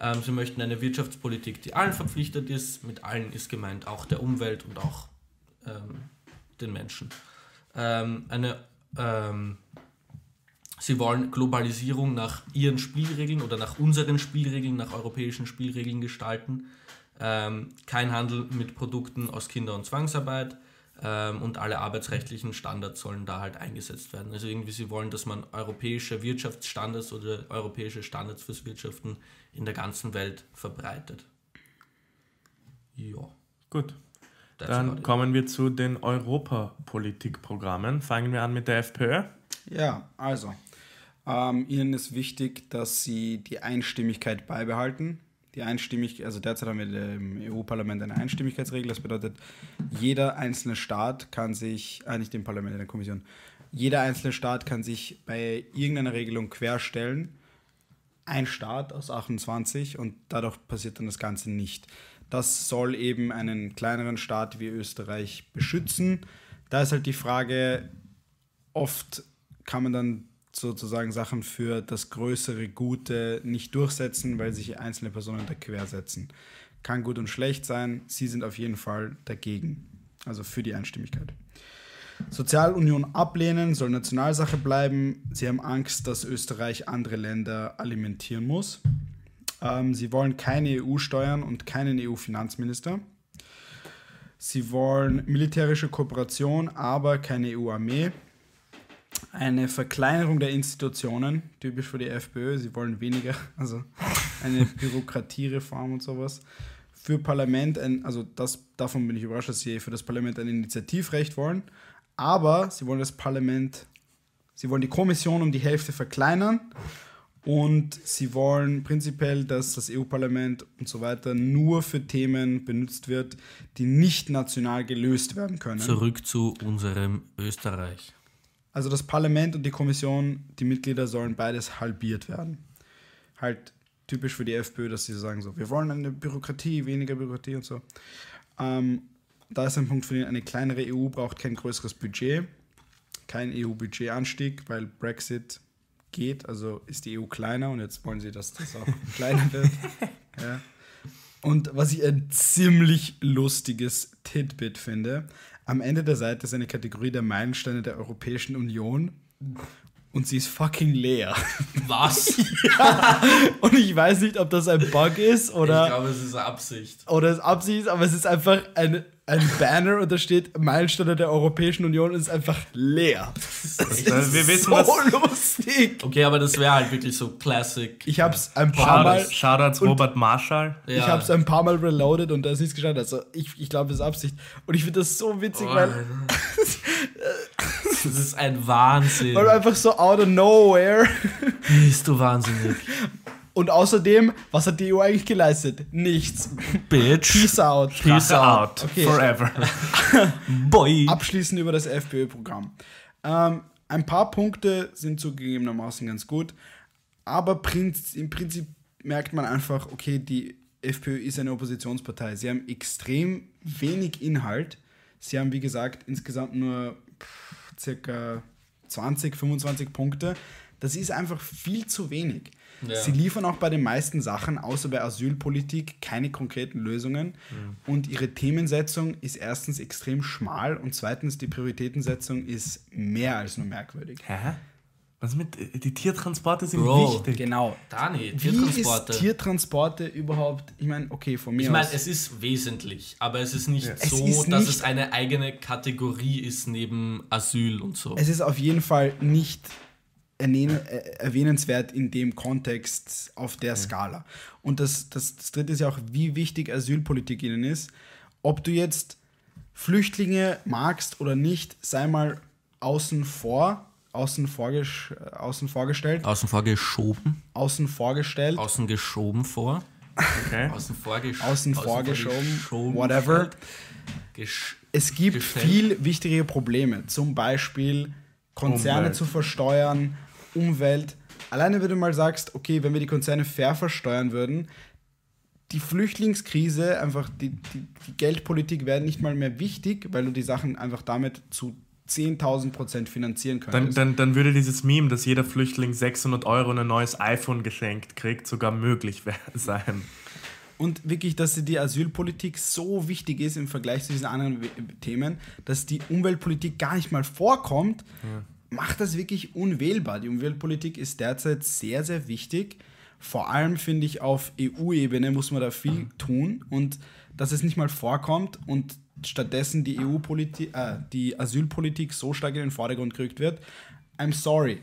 Ähm, sie möchten eine Wirtschaftspolitik, die allen verpflichtet ist. Mit allen ist gemeint auch der Umwelt und auch ähm, den Menschen. Ähm, eine, ähm, sie wollen Globalisierung nach ihren Spielregeln oder nach unseren Spielregeln, nach europäischen Spielregeln gestalten. Ähm, kein Handel mit Produkten aus Kinder- und Zwangsarbeit ähm, und alle arbeitsrechtlichen Standards sollen da halt eingesetzt werden. Also irgendwie sie wollen, dass man europäische Wirtschaftsstandards oder europäische Standards fürs Wirtschaften in der ganzen Welt verbreitet. Ja. Gut. That's Dann kommen wir zu den Europapolitikprogrammen. Fangen wir an mit der FPÖ. Ja, also, ähm, Ihnen ist wichtig, dass Sie die Einstimmigkeit beibehalten. Die Einstimmigkeit, also derzeit haben wir im EU-Parlament eine Einstimmigkeitsregel. Das bedeutet, jeder einzelne Staat kann sich, äh, nicht im Parlament, in der Kommission, jeder einzelne Staat kann sich bei irgendeiner Regelung querstellen. Ein Staat aus 28 und dadurch passiert dann das Ganze nicht. Das soll eben einen kleineren Staat wie Österreich beschützen. Da ist halt die Frage, oft kann man dann sozusagen Sachen für das größere Gute nicht durchsetzen, weil sich einzelne Personen da quersetzen. Kann gut und schlecht sein. Sie sind auf jeden Fall dagegen. Also für die Einstimmigkeit. Sozialunion ablehnen, soll Nationalsache bleiben. Sie haben Angst, dass Österreich andere Länder alimentieren muss. Ähm, sie wollen keine EU-Steuern und keinen EU-Finanzminister. Sie wollen militärische Kooperation, aber keine EU-Armee. Eine Verkleinerung der Institutionen, typisch für die FPÖ. Sie wollen weniger, also eine Bürokratiereform und sowas. Für Parlament, ein, also das, davon bin ich überrascht, dass sie für das Parlament ein Initiativrecht wollen. Aber sie wollen das Parlament, sie wollen die Kommission um die Hälfte verkleinern und sie wollen prinzipiell, dass das EU-Parlament und so weiter nur für Themen benutzt wird, die nicht national gelöst werden können. Zurück zu unserem Österreich. Also das Parlament und die Kommission, die Mitglieder sollen beides halbiert werden. Halt typisch für die FPÖ, dass sie sagen so, wir wollen eine Bürokratie, weniger Bürokratie und so. Ähm, da ist ein Punkt für den, eine kleinere EU braucht kein größeres Budget, kein EU-Budgetanstieg, weil Brexit geht, also ist die EU kleiner und jetzt wollen sie, dass das auch kleiner wird. Ja. Und was ich ein ziemlich lustiges Titbit finde, am Ende der Seite ist eine Kategorie der Meilensteine der Europäischen Union und sie ist fucking leer. Was? Und ich weiß nicht, ob das ein Bug ist ich oder, glaube, es ist Absicht. oder es Absicht ist, aber es ist einfach ein, ein Banner und da steht Meilensteine der Europäischen Union ist einfach leer. Das Also wir wissen, so was- lustig. Okay, aber das wäre halt wirklich so Classic. Ich habe es ein paar Mal... Shoutouts, Robert Marshall. Ja. Ich habe es ein paar Mal reloaded und da ist nichts gestanden. Also ich, ich glaube, das ist Absicht. Und ich finde das so witzig, Oh, weil, Das ist ein Wahnsinn. weil einfach so out of nowhere. Bist du wahnsinnig. Und außerdem, was hat die EU eigentlich geleistet? Nichts. Bitch. Peace out. Peace out. out. Okay. Forever. Boy. Abschließend über das FPÖ-Programm. Ähm, ein paar Punkte sind zugegebenermaßen ganz gut, aber Prinz, im Prinzip merkt man einfach, okay, die FPÖ ist eine Oppositionspartei. Sie haben extrem wenig Inhalt. Sie haben, wie gesagt, insgesamt nur pff, circa 20, 25 Punkte. Das ist einfach viel zu wenig. Ja. Sie liefern auch bei den meisten Sachen, außer bei Asylpolitik, keine konkreten Lösungen. Und ihre Themensetzung ist erstens extrem schmal und zweitens die Prioritätensetzung ist mehr als nur merkwürdig. Hä? Was mit. Die Tiertransporte sind Bro, wichtig. Genau. Dani, Wie Tiertransporte. ist Tiertransporte überhaupt? Ich meine, okay, von mir ich meine, es ist wesentlich, aber es ist nicht Es so, ist dass nicht- es eine eigene Kategorie ist neben Asyl und so. es ist auf jeden Fall nicht erwähnenswert in dem Kontext auf der Skala. Und das, das, das dritte ist ja auch, wie wichtig Asylpolitik ihnen ist. Ob du jetzt Flüchtlinge magst oder nicht, sei mal außen vor, außen, vorgesch äh, außen vorgestellt, Außen vor geschoben, außen vorgestellt, außen geschoben vor, Okay. außen vor geschoben, außen vorgeschoben, whatever. Gesch Es gibt gestellt. viel wichtigere Probleme, zum Beispiel Konzerne Umwelt. zu versteuern, Umwelt. Alleine, wenn du mal sagst, okay, wenn wir die Konzerne fair versteuern würden, die Flüchtlingskrise, einfach die, die, die Geldpolitik wäre nicht mal mehr wichtig, weil du die Sachen einfach damit zu 10.000 Prozent finanzieren Dann, könntest. dann, dann würde dieses Meme, dass jeder Flüchtling 600 Euro und ein neues iPhone geschenkt kriegt, sogar möglich sein. Und wirklich, dass die Asylpolitik so wichtig ist im Vergleich zu diesen anderen Themen, dass die Umweltpolitik gar nicht mal vorkommt, macht das wirklich unwählbar. Die Umweltpolitik ist derzeit sehr, sehr wichtig. Vor allem finde ich, auf EU-Ebene muss man da viel tun und dass es nicht mal vorkommt und stattdessen die EU-Politik, äh, die Asylpolitik so stark in den Vordergrund gerückt wird. I'm sorry.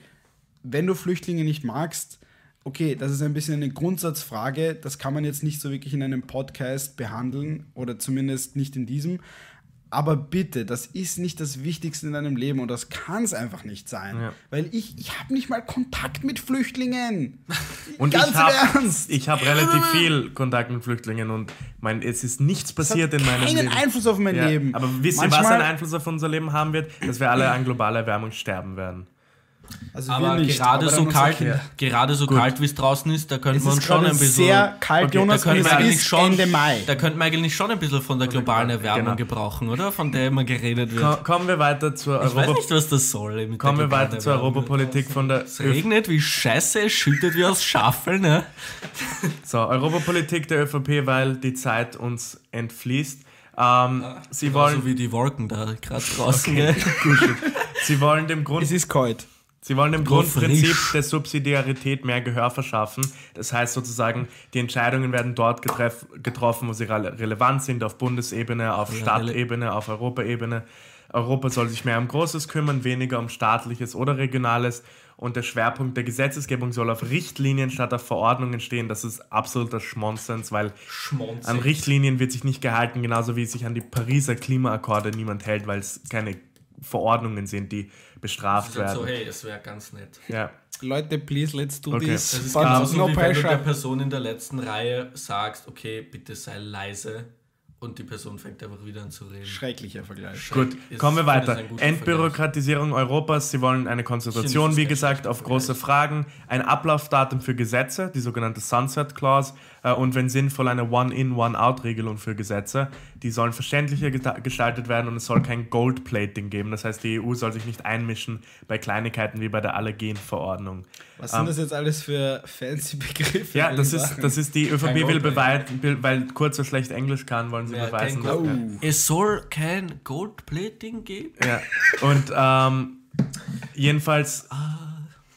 Wenn du Flüchtlinge nicht magst, okay, das ist ein bisschen eine Grundsatzfrage. Das kann man jetzt nicht so wirklich in einem Podcast behandeln oder zumindest nicht in diesem. Aber bitte, das ist nicht das Wichtigste in deinem Leben und das kann es einfach nicht sein. Ja. Weil ich, ich habe nicht mal Kontakt mit Flüchtlingen. Und Ganz ich im habe Ernst. ich hab relativ viel Kontakt mit Flüchtlingen und mein, es ist nichts passiert in meinem keinen Leben. Einfluss auf mein Ja, Leben. Aber wisst ihr, was einen Einfluss auf unser Leben haben wird? Dass wir alle an globaler Erwärmung sterben werden. Also Aber wir nicht, gerade aber so kalt, gerade so kalt wie es draußen ist, da könnte man schon ein bisschen. sehr kalt, Okay, Jonas, da könnte man eigentlich ist schon, Ende Mai. Da könnte man eigentlich schon ein bisschen von der globalen Erwärmung Genau. gebrauchen, oder? Von der immer geredet wird. Ko kommen wir weiter zur ich weiß Europa nicht, was das soll. mit kommen der wir weiter zur. Europapolitik von der Es regnet wie Scheiße, es schüttet wie aus Schaffeln, ne? So, Europapolitik der ÖVP, weil die Zeit uns entfließt. Ähm, sie, wollen, So wie die Wolken da gerade draußen. gell? sie wollen dem Grund Es ist kalt. Sie wollen dem Grundprinzip der Subsidiarität mehr Gehör verschaffen. Das heißt sozusagen, die Entscheidungen werden dort getroffen, wo sie rele relevant sind, auf Bundesebene, auf Stadtebene, auf Europaebene. Europa soll sich mehr um Großes kümmern, weniger um Staatliches oder Regionales. Und der Schwerpunkt der Gesetzesgebung soll auf Richtlinien statt auf Verordnungen stehen. Das ist absoluter Schmonzens, weil Schmonzig. an Richtlinien wird sich nicht gehalten, genauso wie sich an die Pariser Klimaakkorde niemand hält, weil es keine Verordnungen sind, die bestraft werden. so, hey, es wäre ganz nett. Ja. Leute, please, let's do Okay. this. Das ist genauso no wie wenn du der pressure. Person in der letzten Reihe sagst, okay, bitte sei leise und die Person fängt einfach wieder an zu reden. Schrecklicher Vergleich. Gut, Ist- kommen wir weiter. das Entbürokratisierung Europas. Sie wollen eine Konzentration, wie das gesagt, auf große Fragen, ein Ablaufdatum für Gesetze, die sogenannte Sunset Clause, und wenn sinnvoll eine One-in, One-out-Regelung für Gesetze. Die sollen verständlicher gestaltet werden und es soll kein Gold-Plating geben. Das heißt, die EU soll sich nicht einmischen bei Kleinigkeiten wie bei der Allergenverordnung. Was sind das jetzt alles für fancy Begriffe? Ja, das ist, das ist die ÖVP will beweisen, weil Kurz so schlecht Englisch kann, wollen sie Ja, beweisen. dass- Oh. Es soll kein Goldplating geben. Ja, und ähm, jedenfalls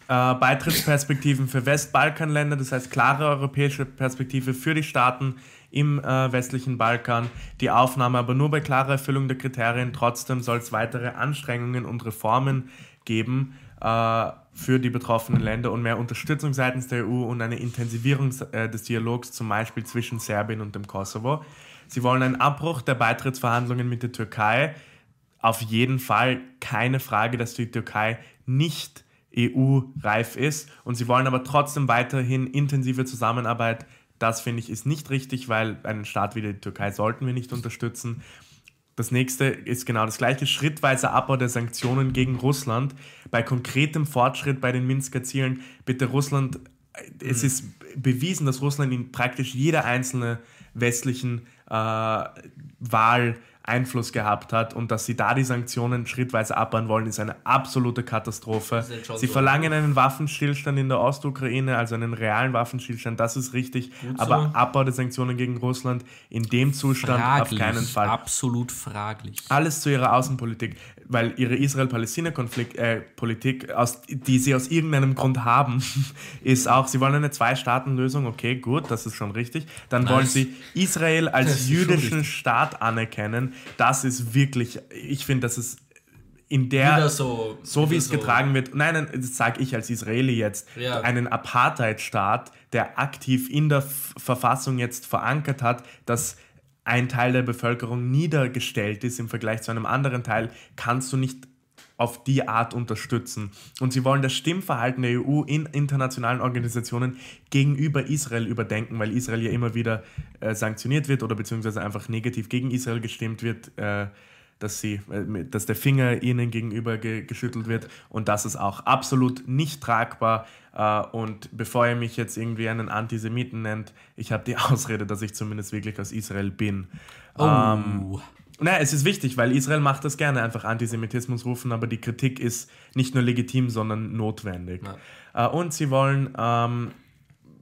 äh, Beitrittsperspektiven für Westbalkanländer, das heißt klare europäische Perspektive für die Staaten im äh, westlichen Balkan, die Aufnahme aber nur bei klarer Erfüllung der Kriterien. Trotzdem soll es weitere Anstrengungen und Reformen geben äh, für die betroffenen Länder und mehr Unterstützung seitens der EU und eine Intensivierung äh, des Dialogs zum Beispiel zwischen Serbien und dem Kosovo. Sie wollen einen Abbruch der Beitrittsverhandlungen mit der Türkei auf jeden Fall keine Frage, dass die Türkei nicht EU-reif ist und sie wollen aber trotzdem weiterhin intensive Zusammenarbeit. Das finde ich ist nicht richtig, weil einen Staat wie die Türkei sollten wir nicht unterstützen. Das nächste ist genau das gleiche, schrittweiser Abbau der Sanktionen gegen Russland. Bei konkretem Fortschritt bei den Minsker Zielen bitte Russland, es ist bewiesen, dass Russland in praktisch jeder einzelne westlichen äh, Wahl Einfluss gehabt hat und dass sie da die Sanktionen schrittweise abbauen wollen, ist eine absolute Katastrophe. Sie so. verlangen einen Waffenstillstand in der Ostukraine, also einen realen Waffenstillstand, das ist richtig, aber so. Abbau der Sanktionen gegen Russland in dem Zustand Fraglich. auf keinen Fall. Absolut fraglich. Alles zu ihrer Außenpolitik, weil ihre Israel-Palästina-Konflikt, äh, Politik, aus, die sie aus irgendeinem Grund haben, ist auch, sie wollen eine Zwei-Staaten-Lösung, okay, gut, das ist schon richtig. Dann Nice. wollen sie Israel als jüdischen. Staat anerkennen. Das ist wirklich, ich finde, das ist in der, Wieder so- so wie es so- getragen wird, nein, nein, das sage ich als Israeli jetzt, Ja. einen Apartheid-Staat, der aktiv in der F Verfassung jetzt verankert hat, dass ein Teil der Bevölkerung niedergestellt ist im Vergleich zu einem anderen Teil, kannst du nicht auf die Art unterstützen. Und sie wollen das Stimmverhalten der EU in internationalen Organisationen gegenüber Israel überdenken, weil Israel ja immer wieder äh, sanktioniert wird oder beziehungsweise einfach negativ gegen Israel gestimmt wird, äh, dass, sie, äh, dass der Finger ihnen gegenüber ge geschüttelt wird. Und das ist auch absolut nicht tragbar. Äh, und bevor ihr mich jetzt irgendwie einen Antisemiten nennt, ich habe die Ausrede, dass ich zumindest wirklich aus Israel bin. Ähm, Nein, es ist wichtig, weil Israel macht das gerne, einfach Antisemitismus rufen, aber die Kritik ist nicht nur legitim, sondern notwendig. Äh, und sie wollen ähm,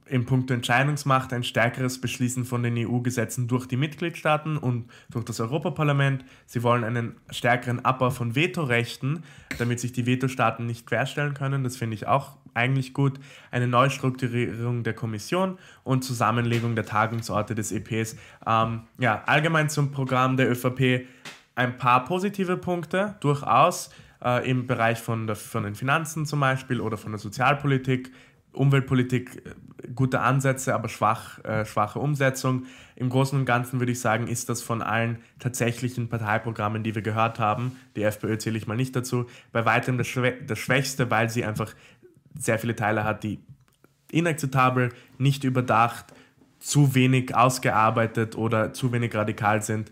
im Punkt Entscheidungsmacht ein stärkeres Beschließen von den EU-Gesetzen durch die Mitgliedstaaten und durch das Europaparlament. Sie wollen einen stärkeren Abbau von Vetorechten, damit sich die Vetostaaten nicht querstellen können. Das finde ich auch eigentlich gut. Eine Neustrukturierung der Kommission und Zusammenlegung der Tagungsorte des EPs. Ähm, ja, allgemein zum Programm der ÖVP ein paar positive Punkte, durchaus äh, im Bereich von, der, von den Finanzen zum Beispiel oder von der Sozialpolitik. Umweltpolitik äh, gute Ansätze, aber schwach, äh, schwache Umsetzung. Im Großen und Ganzen würde ich sagen, ist das von allen tatsächlichen Parteiprogrammen, die wir gehört haben, die FPÖ zähle ich mal nicht dazu, bei weitem das, Schwä das Schwächste, weil sie einfach sehr viele Teile hat, die inakzeptabel, nicht überdacht, zu wenig ausgearbeitet oder zu wenig radikal sind.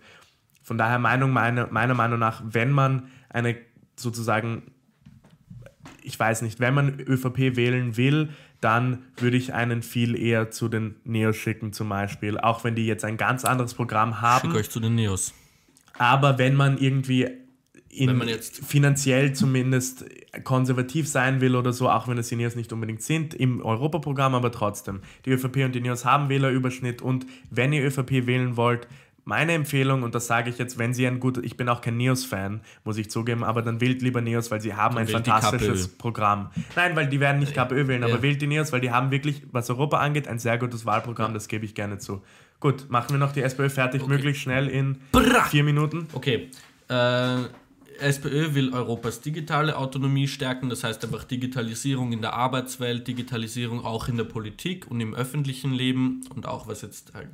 Von daher Meinung, meine, meiner Meinung nach, wenn man eine sozusagen, ich weiß nicht, wenn man ÖVP wählen will, dann würde ich einen viel eher zu den Neos schicken zum Beispiel, auch wenn die jetzt ein ganz anderes Programm haben. Schick euch zu den Neos. Aber wenn man irgendwie Wenn man finanziell zumindest konservativ sein will oder so, auch wenn es die Neos nicht unbedingt sind, im Europaprogramm aber trotzdem. Die ÖVP und die Neos haben Wählerüberschnitt und wenn ihr ÖVP wählen wollt, meine Empfehlung, und das sage ich jetzt, wenn Sie ein guter, ich bin auch kein Neos-Fan, muss ich zugeben, aber dann wählt lieber Neos, weil sie haben ein wählt die fantastisches. Programm. Nein, weil die werden nicht KPÖ wählen, Ja. aber wählt die Neos, weil die haben wirklich, was Europa angeht, ein sehr gutes Wahlprogramm, das gebe ich gerne zu. Gut, machen wir noch die SPÖ fertig, möglichst schnell in Bra! vier Minuten. Okay. Äh, SPÖ will Europas digitale Autonomie stärken, das heißt einfach Digitalisierung in der Arbeitswelt, Digitalisierung auch in der Politik und im öffentlichen Leben und auch was jetzt halt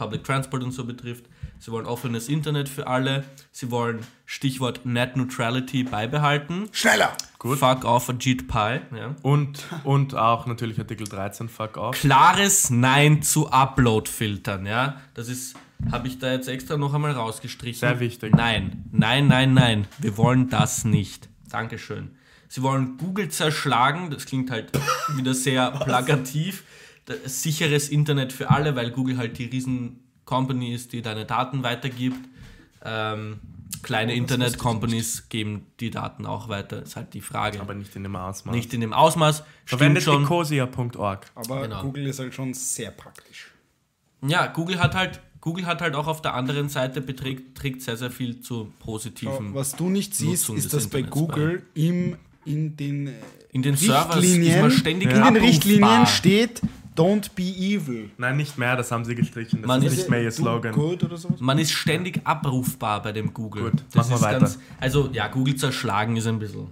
Public Transport und so betrifft. Sie wollen offenes Internet für alle. Sie wollen Stichwort Net Neutrality beibehalten. Schneller! Fuck off Ajit Pai. Ja. Und, und auch natürlich Artikel 13, fuck off. klares Nein zu Upload-Filtern, ja. Das ist, habe ich da jetzt extra noch einmal rausgestrichen. Sehr wichtig. Nein, nein, nein, nein. Wir wollen das nicht. Dankeschön. Sie wollen Google zerschlagen, das klingt halt wieder sehr plakativ. Das sicheres Internet für alle, weil Google halt die riesen Company ist, die deine Daten weitergibt. Ähm, kleine Internet-Companies geben die Daten auch weiter, ist halt die Frage. Aber nicht in dem Ausmaß. nicht in dem Ausmaß. Verwendet schon. ecosia.org. Aber Genau. Google ist halt schon sehr praktisch. Ja, Google hat halt, Google hat halt auch auf der anderen Seite beträgt, trägt sehr, sehr viel zu positiven. Was du nicht siehst, Nutzung ist, dass bei Google im, in den äh, In den Servers ist Richtlinien, man ständig in den. Richtlinien steht Don't be evil. Nein, nicht mehr, das haben sie gestrichen. Das Man ist ist- nicht mehr ihr Do Slogan. Good oder sowas? Man ist ständig abrufbar bei dem Google. Gut, das machen wir weiter. also ja, Google zerschlagen ist ein bisschen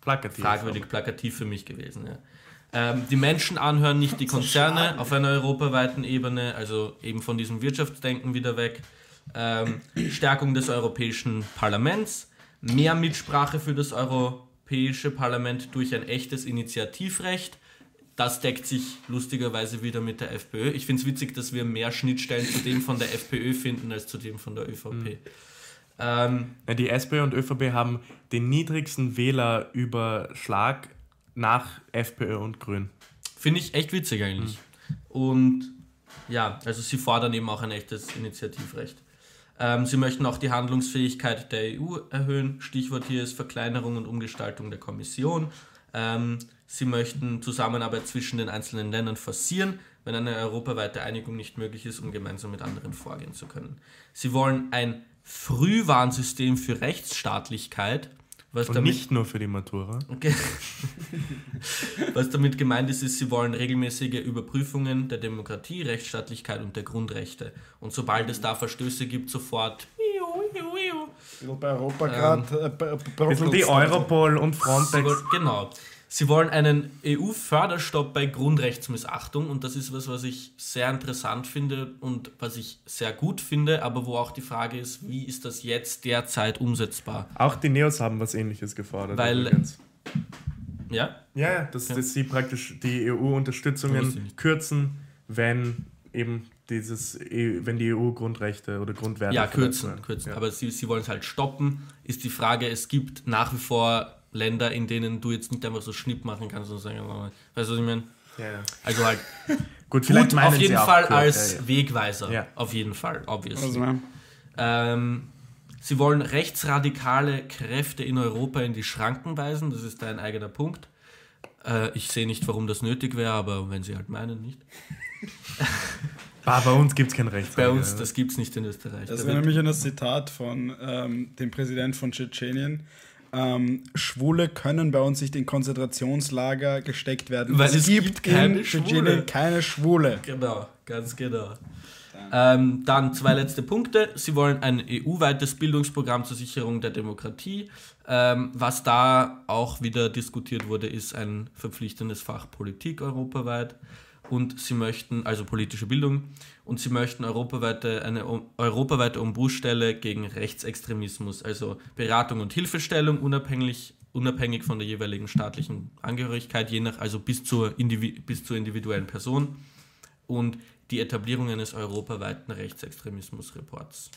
Plakativ. fragwürdig plakativ für mich gewesen. Ja. Ähm, die Menschen anhören nicht die Konzerne auf einer europaweiten Ebene, also eben von diesem Wirtschaftsdenken wieder weg. Ähm, Stärkung des Europäischen Parlaments, mehr Mitsprache für das Europäische Parlament durch ein echtes Initiativrecht. Das deckt sich lustigerweise wieder mit der FPÖ. Ich finde es witzig, dass wir mehr Schnittstellen zu dem von der FPÖ finden als zu dem von der ÖVP. Ähm, Ja, die SPÖ und ÖVP haben den niedrigsten Wählerüberschlag nach FPÖ und Grün. Finde ich echt witzig eigentlich. Und ja, also sie fordern eben auch ein echtes Initiativrecht. Ähm, sie möchten auch die Handlungsfähigkeit der EU erhöhen. Stichwort hier ist Verkleinerung und Umgestaltung der Kommission. Ähm, sie möchten Zusammenarbeit zwischen den einzelnen Ländern forcieren, wenn eine europaweite Einigung nicht möglich ist, um gemeinsam mit anderen vorgehen zu können. Sie wollen ein Frühwarnsystem für Rechtsstaatlichkeit, was Und damit nicht nur für die Matura. Okay. Was damit gemeint ist, ist, sie wollen regelmäßige Überprüfungen der Demokratie, Rechtsstaatlichkeit und der Grundrechte. Und sobald es da Verstöße gibt, sofort. Bei Europa gerade. Äh, bei- bei- Bisschen die Europol und Frontex. genau. Sie wollen einen EU-Förderstopp bei Grundrechtsmissachtung und das ist was, was ich sehr interessant finde und was ich sehr gut finde, aber wo auch die Frage ist, wie ist das jetzt derzeit umsetzbar? Auch die Neos haben was ähnliches gefordert. Weil- übrigens. Ja? Ja, ja, dass, dass sie praktisch die EU-Unterstützungen kürzen, wenn eben dieses, EU wenn die EU-Grundrechte oder Grundwerte Ja, kürzen, kürzen. Ja. Aber sie, sie wollen es halt stoppen. Ist die Frage, es gibt nach wie vor Länder, in denen du jetzt nicht einfach so Schnipp machen kannst und sagen, weißt du, was ich meine? ja, ja. Also halt Gut, vielleicht gut, meinen auf sie jeden auch Fall als ja, ja. Wegweiser. Ja. Auf jeden Fall, obviously. Also. Ähm, sie wollen rechtsradikale Kräfte in Europa in die Schranken weisen. Das ist ein eigener Punkt. Äh, ich sehe nicht, warum das nötig wäre, aber wenn sie halt meinen, nicht. Ah, bei uns gibt es kein Recht. Bei uns, das gibt es nicht in Österreich. Das Da wäre nämlich ein Zitat von ähm, dem Präsident von Tschetschenien. Ähm, Schwule können bei uns nicht in Konzentrationslager gesteckt werden. Weil es gibt keine in Tschetschenien Schwule. keine Schwule. Genau, ganz genau. Ähm, dann zwei letzte Punkte. Sie wollen ein EU-weites Bildungsprogramm zur Sicherung der Demokratie. Ähm, was da auch wieder diskutiert wurde, ist ein verpflichtendes Fach Politik europaweit. Und sie möchten, also politische Bildung, und sie möchten europaweite, eine europaweite Ombudsstelle gegen Rechtsextremismus, also Beratung und Hilfestellung, unabhängig, unabhängig von der jeweiligen staatlichen Angehörigkeit, je nach, also bis zur, Indivi bis zur individuellen Person und die Etablierung eines europaweiten Rechtsextremismus-Reports.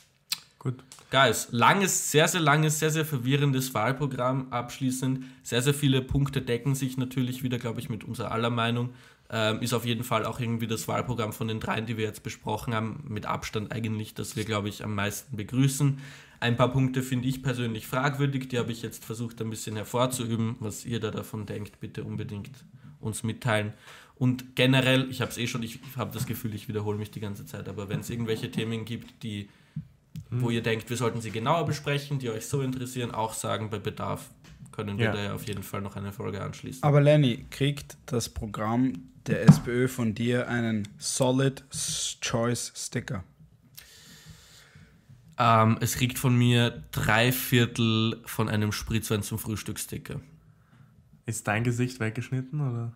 Gut. Guys, langes, sehr, sehr langes, sehr, sehr verwirrendes Wahlprogramm abschließend. Sehr, sehr viele Punkte decken sich natürlich wieder, glaube ich, mit unserer aller Meinung. Ähm, ist auf jeden Fall auch irgendwie das Wahlprogramm von den dreien, die wir jetzt besprochen haben, mit Abstand eigentlich, das wir, glaube ich, am meisten begrüßen. Ein paar Punkte finde ich persönlich fragwürdig, die habe ich jetzt versucht ein bisschen hervorzuüben. Was ihr da davon denkt, bitte unbedingt uns mitteilen. Und generell, ich habe es eh schon, ich habe das Gefühl, ich wiederhole mich die ganze Zeit, aber wenn es irgendwelche Themen gibt, die, hm. wo ihr denkt, wir sollten sie genauer besprechen, die euch so interessieren, auch sagen bei Bedarf, können wir ja. da ja auf jeden Fall noch eine Folge anschließen. Aber Lenny, kriegt das Programm der SPÖ von dir einen Solid Choice Sticker? Ähm, es kriegt von mir drei Viertel von einem Spritzwein zum Frühstückssticker. Ist dein Gesicht weggeschnitten oder?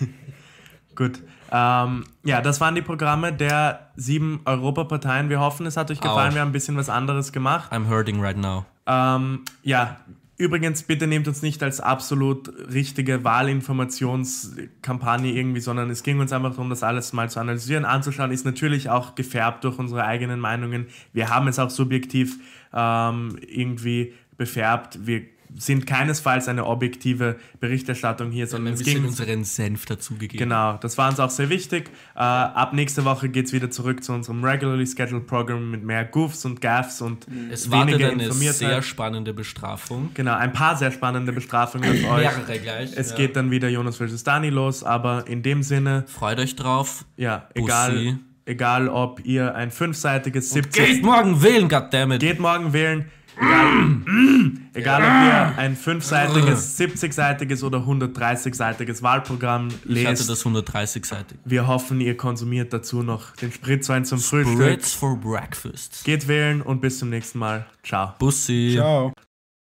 Gut. Ähm, ja, das waren die Programme der sieben Europaparteien. Wir hoffen, es hat euch gefallen. Auch. Wir haben ein bisschen was anderes gemacht. I'm hurting right now. Ähm, ja, Übrigens, bitte nehmt uns nicht als absolut richtige Wahlinformationskampagne irgendwie, sondern es ging uns einfach darum, das alles mal zu analysieren, anzuschauen. Ist natürlich auch gefärbt durch unsere eigenen Meinungen. Wir haben es auch subjektiv ähm, irgendwie befärbt. Wir sind keinesfalls eine objektive Berichterstattung hier, sondern es ging unseren Senf dazugegeben. Genau, das war uns auch sehr wichtig. Äh, ab nächste Woche geht es wieder zurück zu unserem regularly scheduled Program mit mehr Goofs und Gaffs und es weniger eine sehr spannende Bestrafung. Genau, ein paar sehr spannende Bestrafungen auf euch. Mehrere gleich. Es ja. geht dann wieder Jonas vs. Dani los, aber in dem Sinne. Freut euch drauf. Ja, egal. Egal, ob ihr ein fünfseitiges, 70. Geht morgen wählen, goddammit. Geht morgen wählen. Egal, egal ob ihr ein fünfseitiges, 70-seitiges oder 130-seitiges Wahlprogramm lest. Ich hatte das 130-seitig. Wir hoffen, ihr konsumiert dazu noch den Spritzwein zum Frühstück. Spritz for breakfast. Geht wählen und bis zum nächsten Mal. Ciao. Bussi. Ciao.